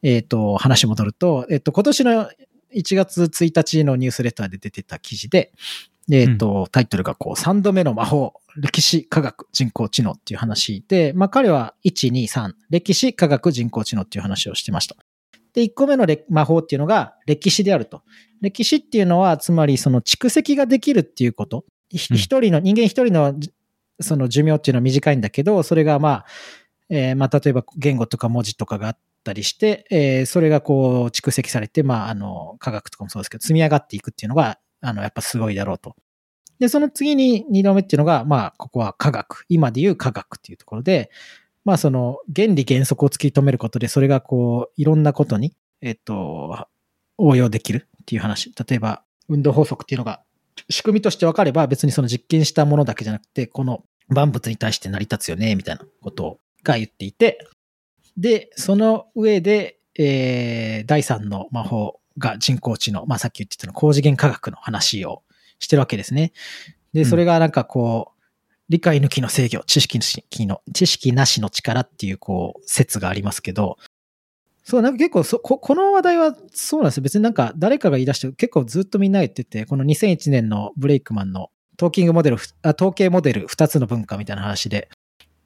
えっと、話戻ると、えっと、今年の1月1日のニュースレターで出てた記事で、えっと、タイトルがこう、3度目の魔法、歴史、科学、人工知能っていう話で、まあ彼は1、2、3、歴史、科学、人工知能っていう話をしてました。で、1個目のれ魔法っていうのが歴史であると。歴史っていうのは、つまりその蓄積ができるっていうこと。一人の、人間一人のじその寿命っていうのは短いんだけど、それがまあ、えーまあ例えば言語とか文字とかがあったりして、えーそれがこう蓄積されて、まああの、科学とかもそうですけど、積み上がっていくっていうのが、あの、やっぱすごいだろうと。で、その次に二度目っていうのが、まあ、ここは科学。今で言う科学っていうところで、まあその原理原則を突き止めることで、それがこう、いろんなことに、えっと、応用できるっていう話。例えば、運動法則っていうのが、仕組みとして分かれば別にその実験したものだけじゃなくて、この万物に対して成り立つよね、みたいなことが言っていて、で、その上で、えー、第三の魔法が人工知能、まあさっき言ってたの高次元科学の話をしてるわけですね。で、それがなんかこう、理解抜きの制御、知識の、知識なしの力っていうこう、説がありますけど、そう、なんか結構そこ、この話題はそうなんですよ。別になんか誰かが言い出して、結構ずっとみんな言ってて、この2001年のブレイクマンのトーキングモデル、あ統計モデル2つの文化みたいな話で、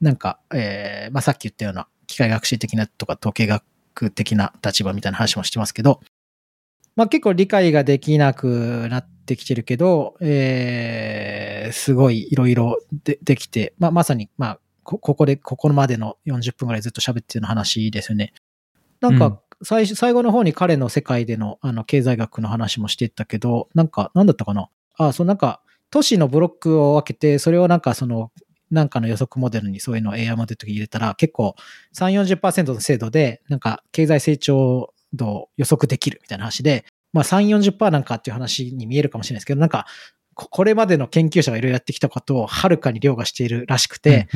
なんか、えー、まあさっき言ったような機械学習的なとか統計学的な立場みたいな話もしてますけど、まあ結構理解ができなくなってきてるけど、えー、すごいいろいろできて、まあまさに、まあ、こここで、ここまでの40分ぐらいずっと喋ってるの話ですよね。なんうん。か、最初、最後の方に彼の世界での、あの、経済学の話もしてたけど、なんか、なんだったかな？あ、そう、なんか、都市のブロックを分けて、それをなんかその、なんかの予測モデルにそういうのを AI モデルとか入れたら、結構3、40%の精度で、なんか経済成長度を予測できるみたいな話で、まあ3、40%なんかっていう話に見えるかもしれないですけど、なんか、ここれまでの研究者がいろいろやってきたことをはるかに凌駕しているらしくて、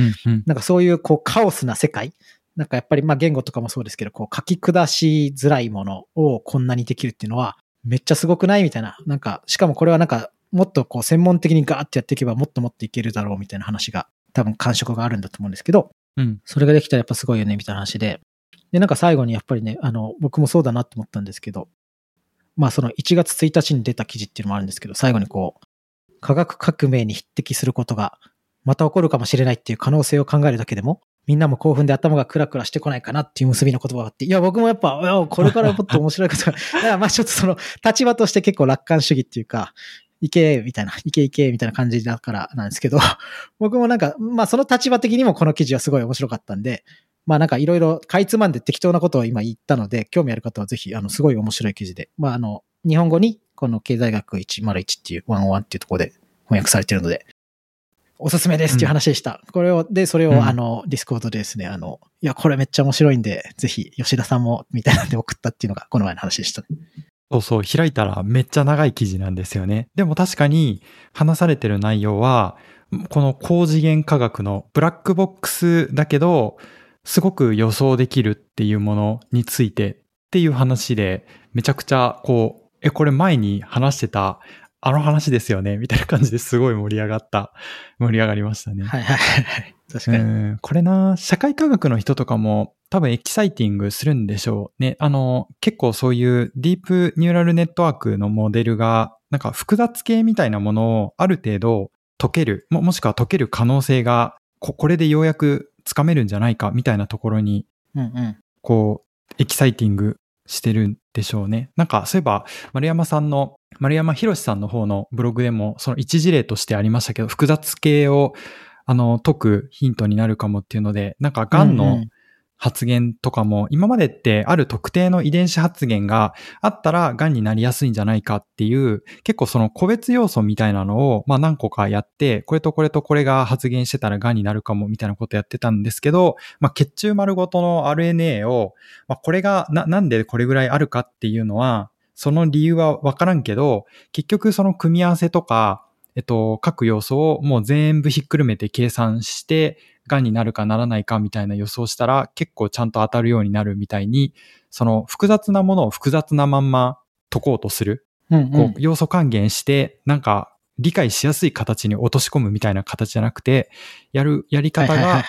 なんかそういうこうカオスな世界、なんかやっぱりまあ言語とかもそうですけど、こう書き下しづらいものをこんなにできるっていうのはめっちゃすごくないみたいな。なんか、しかもこれはなんかもっとこう専門的にガーってやっていけばもっともっといけるだろうみたいな話が多分感触があるんだと思うんですけど、うんそれができたらやっぱすごいよねみたいな話で。で、なんか最後にやっぱりね、あの、僕もそうだなって思ったんですけど、まあその1月1日に出た記事っていうのもあるんですけど、最後にこう、科学革命に匹敵することがまた起こるかもしれないっていう可能性を考えるだけでも、みんなも興奮で頭がクラクラしてこないかなっていう結びの言葉があって、いや、僕もやっぱ、これからもっと面白いことが、だからまあちょっとその立場として結構楽観主義っていうか、いけ、みたいな、いけいけ、みたいな感じだからなんですけど、僕もなんか、まあその立場的にもこの記事はすごい面白かったんで、まあなんかいろいろかいつまんで適当なことを今言ったので、興味ある方はぜひ、あの、すごい面白い記事で、まああの、日本語にこの経済学101っていう、101っていうところで翻訳されてるので、おすすめですっていう話でした。これを、で、それを、うんあの、 Discord でですね、あの、いや、これめっちゃ面白いんで、ぜひ、吉田さんも、みたいなんで送ったっていうのが、この前の話でした。そうそう、開いたらめっちゃ長い記事なんですよね。でも確かに話されてる内容は、この高次元科学のブラックボックスだけど、すごく予想できるっていうものについてっていう話で、めちゃくちゃこう、え、これ前に話してたあの話ですよねみたいな感じですごい盛り上がった、盛り上がりましたね。はいはいはいはい。確かに。うん、これな、社会科学の人とかも多分エキサイティングするんでしょうね。あの、結構そういうディープニューラルネットワークのモデルが、なんか複雑系みたいなものをある程度解ける、ももしくは解ける可能性が、ここれでようやくつかめるんじゃないかみたいなところに、うんうん。こう、エキサイティングしてるんでしょうね。なんか、そういえば、丸山さんの、丸山博さんの方のブログでも、その一事例としてありましたけど、複雑系を、あの、解くヒントになるかもっていうので、なんか、癌うんうのん。発現とかも、今までってある特定の遺伝子発現があったら癌になりやすいんじゃないかっていう、結構その個別要素みたいなのを、まあ何個かやって、これとこれとこれが発現してたら癌になるかもみたいなことやってたんですけど、まあ血中丸ごとの RNA を、まあこれがな、なんでこれぐらいあるかっていうのは、その理由はわからんけど、結局その組み合わせとか、えっと、各要素をもう全部ひっくるめて計算して、癌になるかならないかみたいな予想したら結構ちゃんと当たるようになるみたいに、その複雑なものを複雑なまんま解こうとする。うんうんこう、要素還元して、なんか理解しやすい形に落とし込むみたいな形じゃなくて、やる、やり方が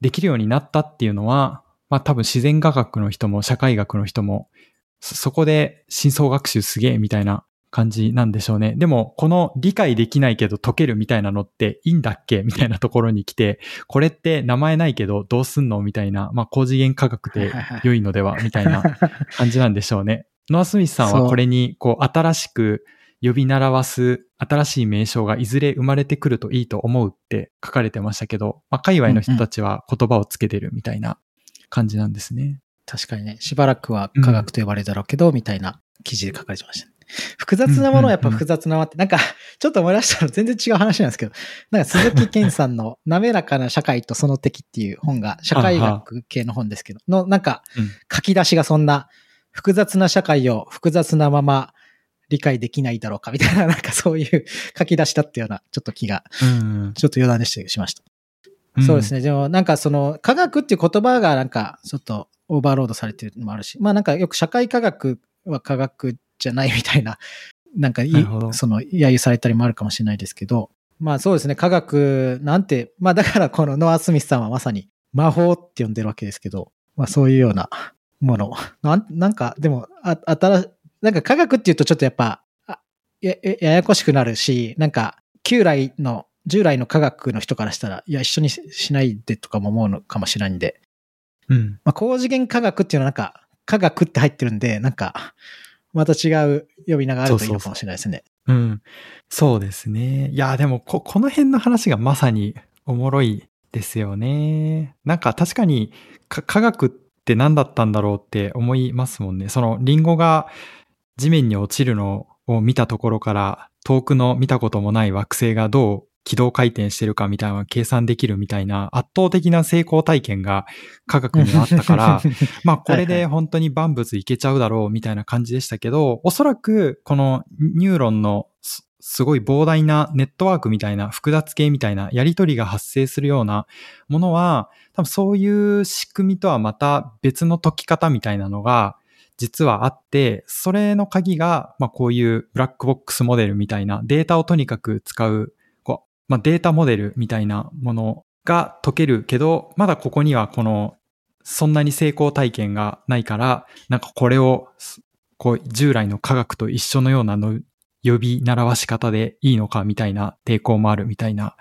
できるようになったっていうのは、まあ多分自然科学の人も社会学の人も、そそこで深層学習すげえみたいな感じなんでしょうね。でも、この理解できないけど解けるみたいなのっていいんだっけ？みたいなところに来て、これって名前ないけどどうすんの？みたいな、まあ高次元科学で良いのでは？みたいな感じなんでしょうね。ノア・スミスさんはこれに、こう、新しく呼び習わす、新しい名称がいずれ生まれてくるといいと思うって書かれてましたけど、まあ、界隈の人たちは言葉をつけてるみたいな感じなんですね。確かにね、しばらくは科学と呼ばれるだろうけど、みたいな記事で書かれてましたね。複雑なものはやっぱ複雑なものって、なんか、ちょっと思い出したの全然違う話なんですけど、なんか鈴木健さんの 滑らかな社会とその敵っていう本が、社会学系の本ですけど、の、なんかうん、書き出しがそんな、複雑な社会を複雑なまま理解できないだろうか、みたいな、なんかそういう 書き出しだったような、ちょっと気が、うん。ちょっと余談でしたしました。そうですね。ね。でもなんかその科学っていう言葉がなんかちょっとオーバーロードされてるのもあるし、まあなんかよく社会科学は科学じゃないみたいな、なんかいなるほど。その揶揄されたりもあるかもしれないですけど、まあそうですね。科学なんて、まあだからこのノア・スミスさんはまさに魔法って呼んでるわけですけど、まあそういうようなもの。なんなんかでも、あ新しなんか科学っていうとちょっとやっぱ、あややややこしくなるし、なんか旧来の従来の科学の人からしたら、いや、一緒にししないでとかも思うのかもしれないんで、うん。まあ、高次元科学っていうのはなんか、科学って入ってるんで、なんか、また違う呼び名があるといいのかもしれないですね。うん。そうですね。いや、でもこ、この辺の話がまさにおもろいですよね。なんか確かに、か科学って何だったんだろうって思いますもんね。その、リンゴが地面に落ちるのを見たところから、遠くの見たこともない惑星がどう軌道回転してるかみたいな計算できるみたいな圧倒的な成功体験が科学にはあったから、まあこれで本当に万物いけちゃうだろうみたいな感じでしたけど、おそらくこのニューロンのすすごい膨大なネットワークみたいな複雑系みたいなやりとりが発生するようなものは、多分そういう仕組みとはまた別の解き方みたいなのが実はあって、それの鍵が、まあこういうブラックボックスモデルみたいなデータをとにかく使うまあデータモデルみたいなものが解けるけど、まだここにはこのそんなに成功体験がないから、なんかこれを、こう、従来の科学と一緒のようなの呼び習わし方でいいのかみたいな抵抗もあるみたいな、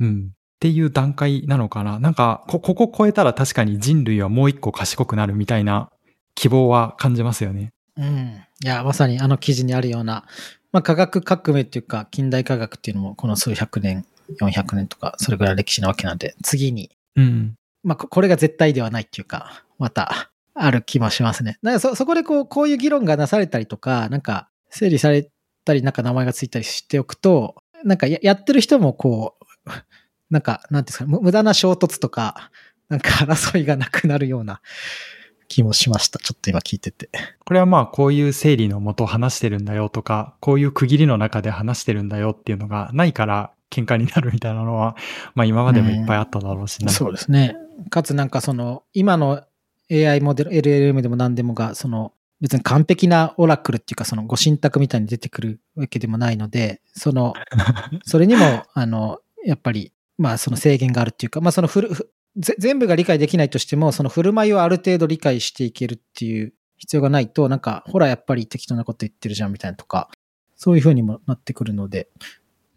うん。っていう段階なのかな。なんか、こ、ここ超えたら確かに人類はもう一個賢くなるみたいな希望は感じますよね。うん。いや、まさにあの記事にあるような、まあ科学革命っていうか、近代科学っていうのもこの数百年、400年とか、それぐらい歴史なわけなんで、次に、うん。まあここれが絶対ではないっていうか、また、ある気もしますね。なんかそ、そこでこう、こういう議論がなされたりとか、なんか、整理されたり、なんか名前がついたりしておくと、なんかややってる人もこう、なんか、なんていうんですか、む無駄な衝突とか、なんか争いがなくなるような気もしました。ちょっと今聞いてて。これはまあこういう整理のもと話してるんだよとか、こういう区切りの中で話してるんだよっていうのがないから喧嘩になるみたいなのは、まあ今までもいっぱいあっただろうしな。そうですね。かつなんかその、今の AI モデル、LLM でも何でもが、その、別に完璧なオラクルっていうか、そのご神託みたいに出てくるわけでもないので、その、それにも、あの、やっぱり、まあその制限があるっていうか、まあそのふる、全部が理解できないとしても、その振る舞いをある程度理解していけるっていう必要がないと、なんか、ほらやっぱり適当なこと言ってるじゃんみたいなとか、そういう風にもなってくるので、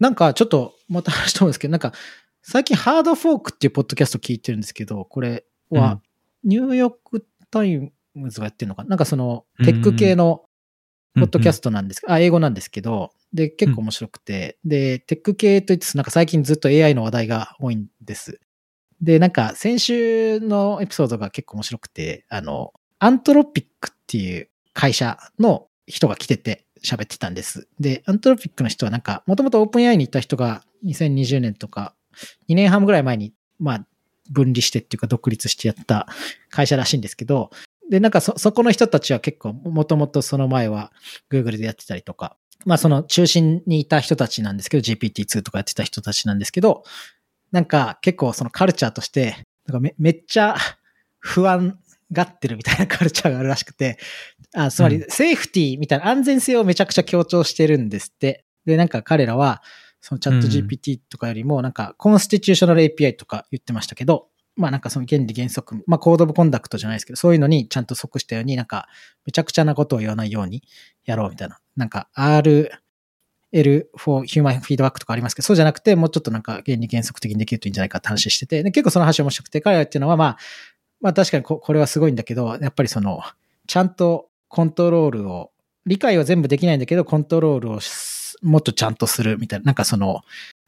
なんかちょっとまた話してもんですけど、なんか最近 Hard Fork っていうポッドキャスト聞いてるんですけど、これはニューヨークタイムズがやってるのかな？なんかそのテック系のポッドキャストなんです。けど、あ、英語なんですけど、で、結構面白くて、で、テック系といって、なんか最近ずっと AI の話題が多いんです。で、なんか先週のエピソードが結構面白くて、あの、アントロピックっていう会社の人が来てて喋ってたんです。で、アントロピックの人はなんか、もともとオープン AI に行った人が2020年とか、2年半ぐらい前に、まあ、分離してっていうか独立してやった会社らしいんですけど、で、なんかそ、そこの人たちは結構、もともとその前は Google でやってたりとか、まあその中心にいた人たちなんですけど、GPT-2 とかやってた人たちなんですけど、なんか結構そのカルチャーとして、なんかめめっちゃ不安がってるみたいなカルチャーがあるらしくて、あつまりセーフティーみたいな安全性をめちゃくちゃ強調してるんですって。で、なんか彼らは、そのチャット GPT とかよりも、なんかコンスティチューショナル API とか言ってましたけど、まあなんかその原理原則、まあコードオブコンダクトじゃないですけど、そういうのにちゃんと即したように、なんかめちゃくちゃなことを言わないようにやろうみたいな。なんか R、L for Human Feedback とかありますけど、そうじゃなくて、もうちょっとなんか原理原則的にできるといいんじゃないかって話してて、で結構その話面白くて、彼らっていうのはまあ、まあ確かにここれはすごいんだけど、やっぱりその、ちゃんとコントロールを、理解は全部できないんだけど、コントロールをもっとちゃんとするみたいな、なんかその、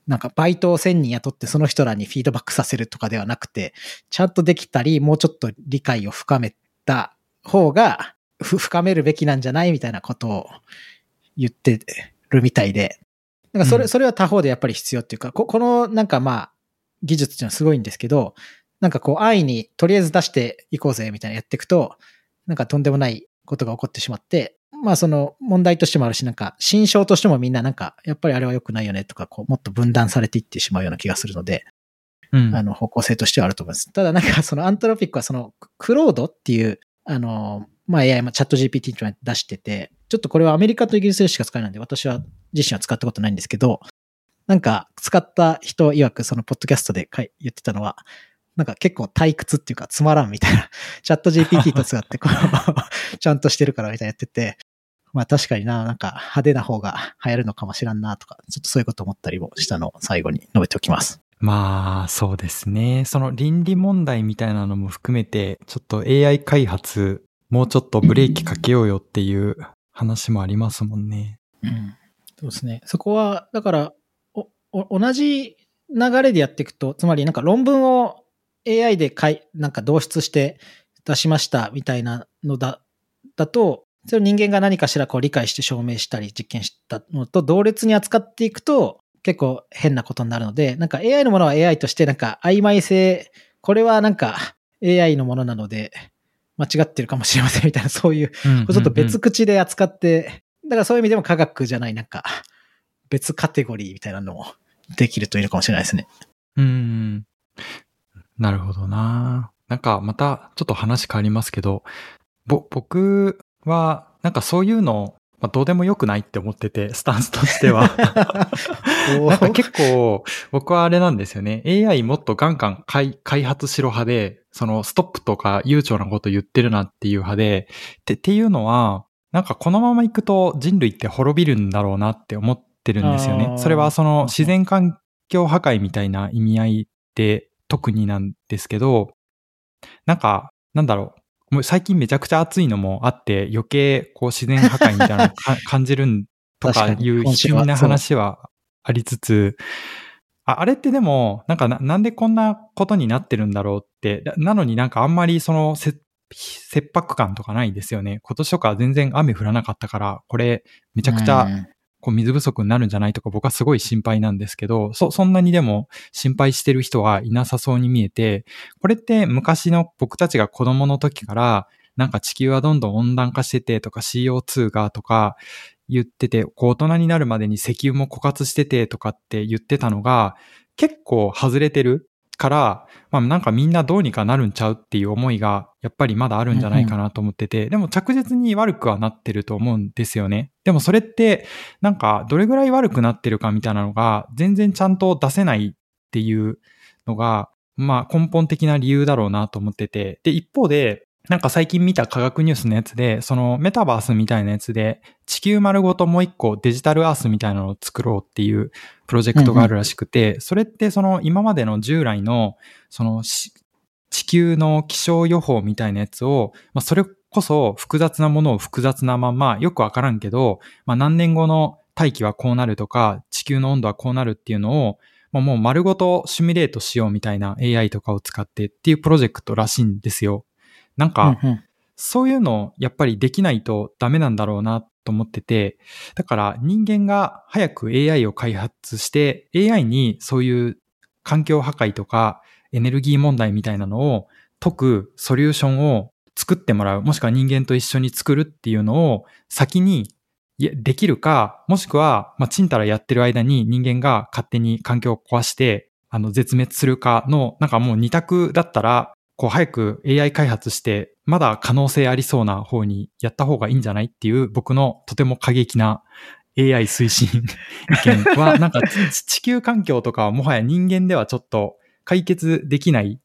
なんかバイトを1000人雇ってその人らにフィードバックさせるとかではなくて、ちゃんとできたり、もうちょっと理解を深めた方が、深めるべきなんじゃないみたいなことを言ってるみたいで。なんかそれ、それは他方でやっぱり必要っていうか、ここのなんかまあ、技術っていうのはすごいんですけど、なんかこう安易にとりあえず出していこうぜみたいなやっていくと、なんかとんでもないことが起こってしまって、まあその問題としてもあるし、なんか心象としてもみんななんか、やっぱりあれは良くないよねとか、こうもっと分断されていってしまうような気がするので、うん、あの方向性としてはあると思います。ただなんかそのアントロピックはそのクロードっていう、あの、まあ AI、チャット GPT と出してて、ちょっとこれはアメリカとイギリスでしか使えないんで、私は自身は使ったことないんですけど、なんか使った人曰くそのポッドキャストで言ってたのは、なんか結構退屈っていうかつまらんみたいな、チャット GPT と使ってこう ちゃんとしてるからみたいなやってて、まあ確かにな、なんか派手な方が流行るのかもしらんなとか、ちょっとそういうこと思ったりもしたのを最後に述べておきます。まあ、そうですね。その倫理問題みたいなのも含めて、ちょっと AI 開発、もうちょっとブレーキかけようよっていう話もありますもんね。うん。そうですね。そこは、だから、お、お同じ流れでやっていくと、つまりなんか論文を AI でかい、なんか導出して出しましたみたいなのだ、だと、それを人間が何かしらこう理解して証明したり実験したのと同列に扱っていくと結構変なことになるので、なんか AI のものは AI としてなんか曖昧性、これはなんか AI のものなので間違ってるかもしれませんみたいなそういう、ちょっと別口で扱って、だからそういう意味でも科学じゃないなんか別カテゴリーみたいなのもできるといいのかもしれないですね。うん。なるほどな。なんかまたちょっと話変わりますけど、ぼ、僕はなんかそういうの、まあ、どうでもよくないって思ってて、スタンスとしては。なんか結構僕はあれなんですよね。AI もっとガンガン開開発しろ派で、そのストップとか悠長なこと言ってるなっていう派で、てっていうのは、なんかこのまま行くと人類って滅びるんだろうなって思ってるんですよね。それはその自然環境破壊みたいな意味合いで特になんですけど、なんか、なんだろう。もう最近めちゃくちゃ暑いのもあって、余計こう自然破壊みたいなの感じるんとかいう卑猥な話はありつつ、ああれってでも、なんかななんでこんなことになってるんだろうって、なのになんかあんまりその切迫感とかないですよね。今年とか全然雨降らなかったから、これめちゃくちゃこう水不足になるんじゃないとか僕はすごい心配なんですけど、そ、そんなにでも心配してる人はいなさそうに見えて、これって昔の僕たちが子供の時から、なんか地球はどんどん温暖化しててとか CO2 がとか言ってて、こう大人になるまでに石油も枯渇しててとかって言ってたのが、結構外れてるから、まあなんかみんなどうにかなるんちゃうっていう思いがやっぱりまだあるんじゃないかなと思ってて、うんうん、でも着実に悪くはなってると思うんですよね。でもそれってなんかどれぐらい悪くなってるかみたいなのが全然ちゃんと出せないっていうのが、まあ根本的な理由だろうなと思ってて、で一方でなんか最近見た科学ニュースのやつで、そのメタバースみたいなやつで、地球丸ごともう一個デジタルアースみたいなのを作ろうっていうプロジェクトがあるらしくて、うんうん、それってその今までの従来の、その地球の気象予報みたいなやつを、まあ、それこそ複雑なものを複雑なまま、よくわからんけど、まあ、何年後の大気はこうなるとか、地球の温度はこうなるっていうのを、まあ、もう丸ごとシミュレートしようみたいな AI とかを使ってっていうプロジェクトらしいんですよ。なんか、そういうのやっぱりできないとダメなんだろうなと思ってて、だから人間が早く AI を開発して AI にそういう環境破壊とかエネルギー問題みたいなのを解くソリューションを作ってもらう、もしくは人間と一緒に作るっていうのを先にできるか、もしくは、まあ、ちんたらやってる間に人間が勝手に環境を壊して、あの、絶滅するかの、なんかもう二択だったら、こう早く AI 開発して、まだ可能性ありそうな方にやった方がいいんじゃないっていう僕のとても過激な AI 推進意見は、なんか地球環境とかはもはや人間ではちょっと解決できない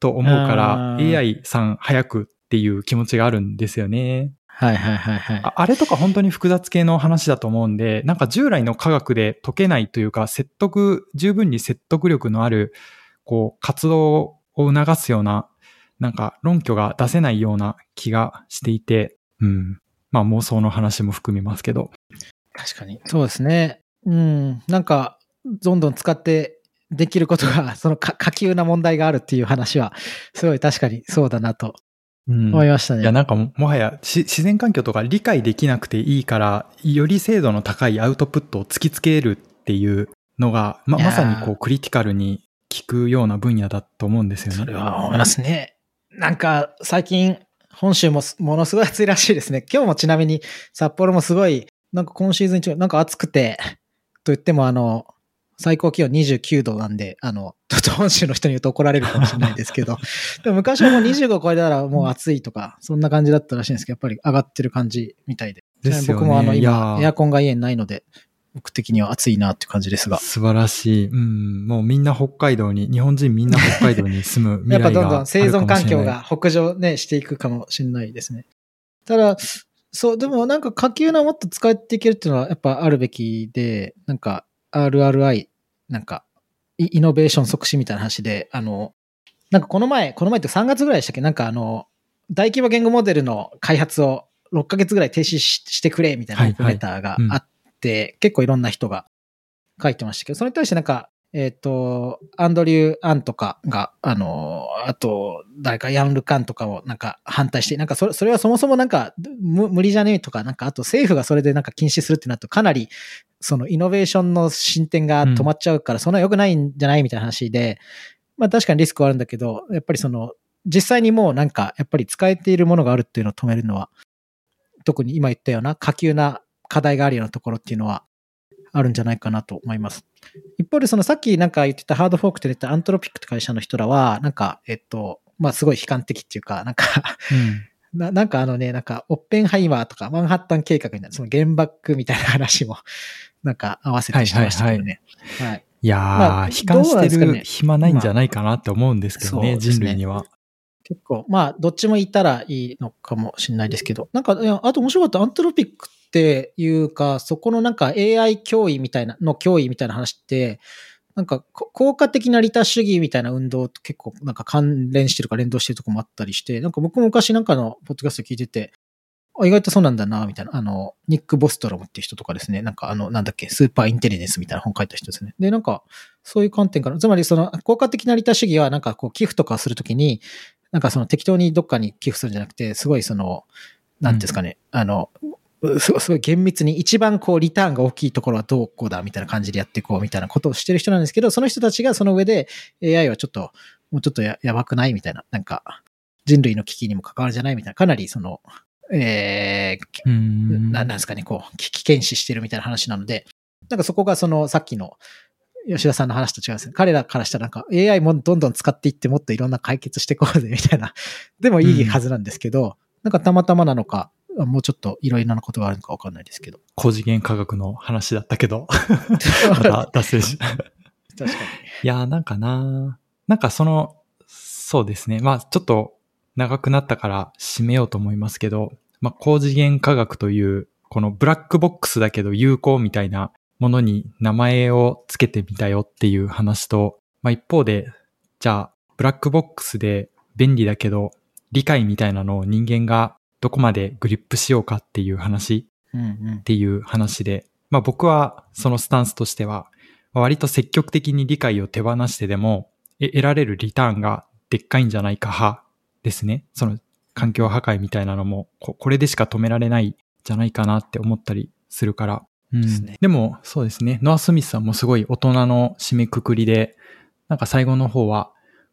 と思うから、AI さん早くっていう気持ちがあるんですよね。はいはいはいはい。あれとか本当に複雑系の話だと思うんで、なんか従来の科学で解けないというか、説得、十分に説得力のある、こう、活動を促すような、なんか論拠が出せないような気がしていて、うん。まあ妄想の話も含みますけど。確かに。そうですね。うん。なんか、どんどん使ってできることが、その下級な問題があるっていう話は、すごい確かにそうだなと思いましたね。いや、なんかもはや自然環境とか理解できなくていいから、より精度の高いアウトプットを突きつけるっていうのが、ま、まさにこうクリティカルに聞くような分野だと思うんですよね。それは思いますね。なんか最近、本州もものすごい暑いらしいですね。今日もちなみに札幌もすごい、なんか今シーズン中、なんか暑くて、と言ってもあの、最高気温29度なんで、あの、ちょっと本州の人に言うと怒られるかもしれないですけど、でも昔はもう25超えたらもう暑いとか、そんな感じだったらしいんですけど、やっぱり上がってる感じみたいで。です僕もあの今、エアコンが家にないので、僕的には暑いなって感じですが。素晴らしい。うん。もうみんな北海道に、日本人みんな北海道に住む 未来がやっぱどんどん生存環境が北上ね、していくかもしれないですね。ただ、そう、でもなんか火球のもっと使っていけるっていうのはやっぱあるべきで、なんか RRI なんか、イノベーション促進みたいな話で、あの、なんかこの前、この前って3月ぐらいでしたっけ？なんかあの、大規模言語モデルの開発を6ヶ月ぐらい停止してくれみたいなコメーターがあって、はいはいうん、結構いろんな人が書いてましたけど、それに対してなんか、えっ、ー、と、アンドリュー・アンとかが、あの、あと、誰かヤン・ルカンとかをなんか反対して、なんかそれそれはそもそもなんか無理じゃねえとか、なんかあと政府がそれでなんか禁止するってなるとかなりそのイノベーションの進展が止まっちゃうから、そんな良くないんじゃないみたいな話で、まあ確かにリスクはあるんだけど、やっぱりその、実際にもうなんか、やっぱり使えているものがあるっていうのを止めるのは、特に今言ったような下級な課題があるようなところっていうのは、あるんじゃないかなと思います。一方で、そのさっきなんか言ってたハードフォークって言ったアントロピックって会社の人らは、なんか、えっと、まあすごい悲観的っていうか、なんかうん、ななんかあのね、なんか、オッペンハイマーとかマンハッタン計画みたいな、その原爆みたいな話も なんか合わせてしてましたけどね。はい、はいはい、いやー、まあ、悲観してる暇ないんじゃないかなって思うんですけどね、まあ、人類には。結構、まあ、どっちもいたらいいのかもしれないですけど、なんか、あと面白かったアントロピックっていうか、そこのなんか AI 脅威みたいな、の脅威みたいな話って、なんか効果的な利他主義みたいな運動と結構なんか関連してるか連動してるとこもあったりして、なんか僕も昔なんかのポッドキャスト聞いてて、意外とそうなんだな、みたいな。あの、ニック・ボストロムって人とかですね、なんかあの、なんだっけ、スーパーインテリジェンスみたいな本書いた人ですね。で、なんか、そういう観点から、つまりその、効果的な利他主義は、なんかこう、寄付とかするときに、なんかその適当にどっかに寄付するんじゃなくて、すごいその、なんですかね、うん、あの、すごい厳密に一番こうリターンが大きいところはどこだみたいな感じでやっていこうみたいなことをしてる人なんですけど、その人たちがその上で AI はちょっと、もうちょっとややばくないみたいな、なんか人類の危機にも関わるじゃないみたいな、かなりそのえー、なんですかね、こう、危機検視してるみたいな話なので、なんかそこがその、さっきの吉田さんの話と違うんですね。彼らからしたらなんか AI もどんどん使っていってもっといろんな解決していこうぜみたいな、でもいいはずなんですけど、うん、なんかたまたまなのか、もうちょっといろいろなことがあるのかわかんないですけど。高次元科学の話だったけど、また脱線し。確かに。いや、なんかななんかその、そうですね。まあちょっと長くなったから締めようと思いますけど、まあ、高次元科学という、このブラックボックスだけど有効みたいなものに名前をつけてみたよっていう話と、まあ、一方で、じゃあ、ブラックボックスで便利だけど、理解みたいなのを人間がどこまでグリップしようかっていう話っていう話で、まあ僕はそのスタンスとしては、割と積極的に理解を手放してでも、得られるリターンがでっかいんじゃないか派ですね。その環境破壊みたいなのもこ、これでしか止められないじゃないかなって思ったりするから。うん、でね、でも、そうですね。ノア・スミスさんもすごい大人の締めくくりで、なんか最後の方は、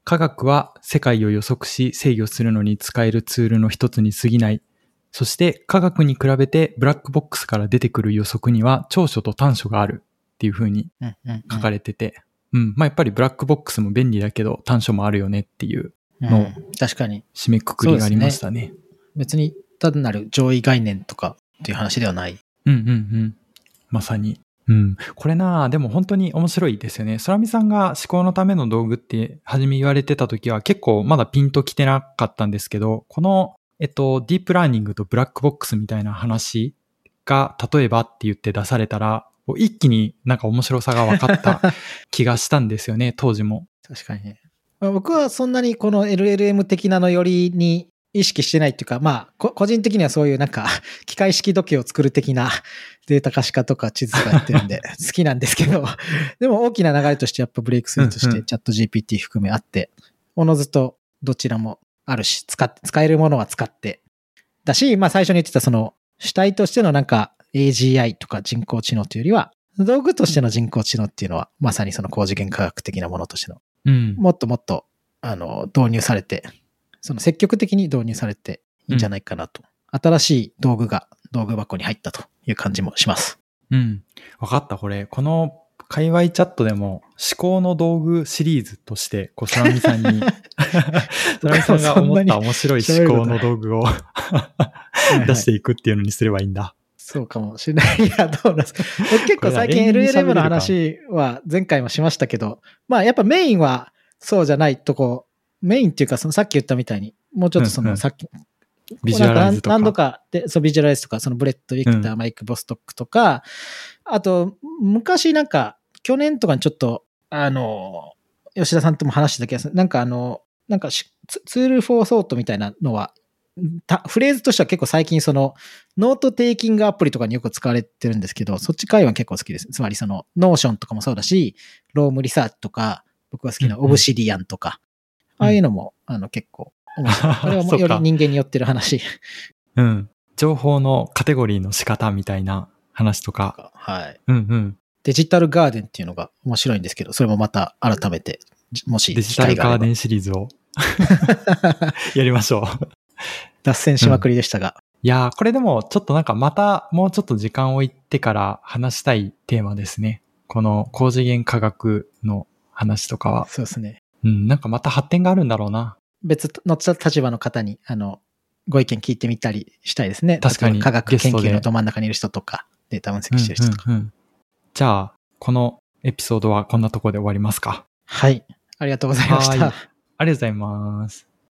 科学は世界を予測し制御するのに使えるツールの一つに過ぎない。そして科学に比べてブラックボックスから出てくる予測には長所と短所があるっていう風にうんうん書かれてて、うん、まあやっぱりブラックボックスも便利だけど短所もあるよねっていううんの確かに。締めくくりがありましたね。別に単なる上位概念とかっていう話ではない。うんうんうん。まさに。うん。これなあでも本当に面白いですよね。空見さんが思考のための道具って初め言われてた時は結構まだピンときてなかったんですけど、この、えっと、ディープラーニングとブラックボックスみたいな話が、例えばって言って出されたら、一気になんか面白さが分かった 気がしたんですよね、当時も。確かにね。まあ僕はそんなにこの LLM 的なのよりに意識してないっていうか、まあ、こ個人的にはそういうなんか、機械式時計を作る的なデータ可視化とか地図とかやってるんで 好きなんですけど、でも大きな流れとしてやっぱブレイクスルーとしてチャット GPT 含めあって、おのずとどちらもあるし、使って、使えるものは使って。だし、まあ最初に言ってたその主体としてのなんか AGI とか人工知能というよりは、道具としての人工知能っていうのは、まさにその高次元科学的なものとしてのうん。もっともっと、あの、導入されて、その積極的に導入されていいんじゃないかなと。新しい道具が道具箱に入ったという感じもします。うん。わかった、これ。この、界隈チャットでも、思考の道具シリーズとして、こう、空見さんに、空見さんが思った面白い思考の道具を出していくっていうのにすればいいんだ。そうかもしれない。いや、どうですか。僕結構最近 LLM の話は前回もしましたけど、まあやっぱメインはそうじゃないとこ、メインっていうかそのさっき言ったみたいに、もうちょっとそうんうんのさっき、ビジュアライズとか。何度かで、そう、ビジュアライズとか、そのブレット・ヴィクター、うマイク・ボストックとか、あと、昔なんか、去年とかにちょっと、あの、吉田さんとも話してた気がする。なんかあの、なんかしツ Tools for Thought みたいなのは、たフレーズとしては結構最近その、 note-taking アプリとかによく使われてるんですけど、そっち界は結構好きです。つまりその、 Notion とかもそうだし、 Roam Research とか、僕が好きなうんうん Obsidian とか、ああいうのも、あの、結構。これはもう より人間によってる話。うん。情報のカテゴリーの仕方みたいな話とか。はい。うんうん。 digital garden っていうのが面白いんですけど、それもまた改めて、もしデジタルガーデンシリーズを やりましょう。脱線しまくりでしたが、いやー、これでもちょっとなんかまたもうちょっと時間を置いてから話したいテーマですね。この高次元科学の話とかは。そうですね。うん、なんかまた発展があるんだろうな。別の立場の方に、あの、ご意見聞いてみたりしたいですね。確かに科学研究のど真ん中にいる人とか、データ分析してる人とか。うんうんうんじゃあ、このエピソードはこんなところで終わりますか？はい。ありがとうございましたはい。ありがとうございます。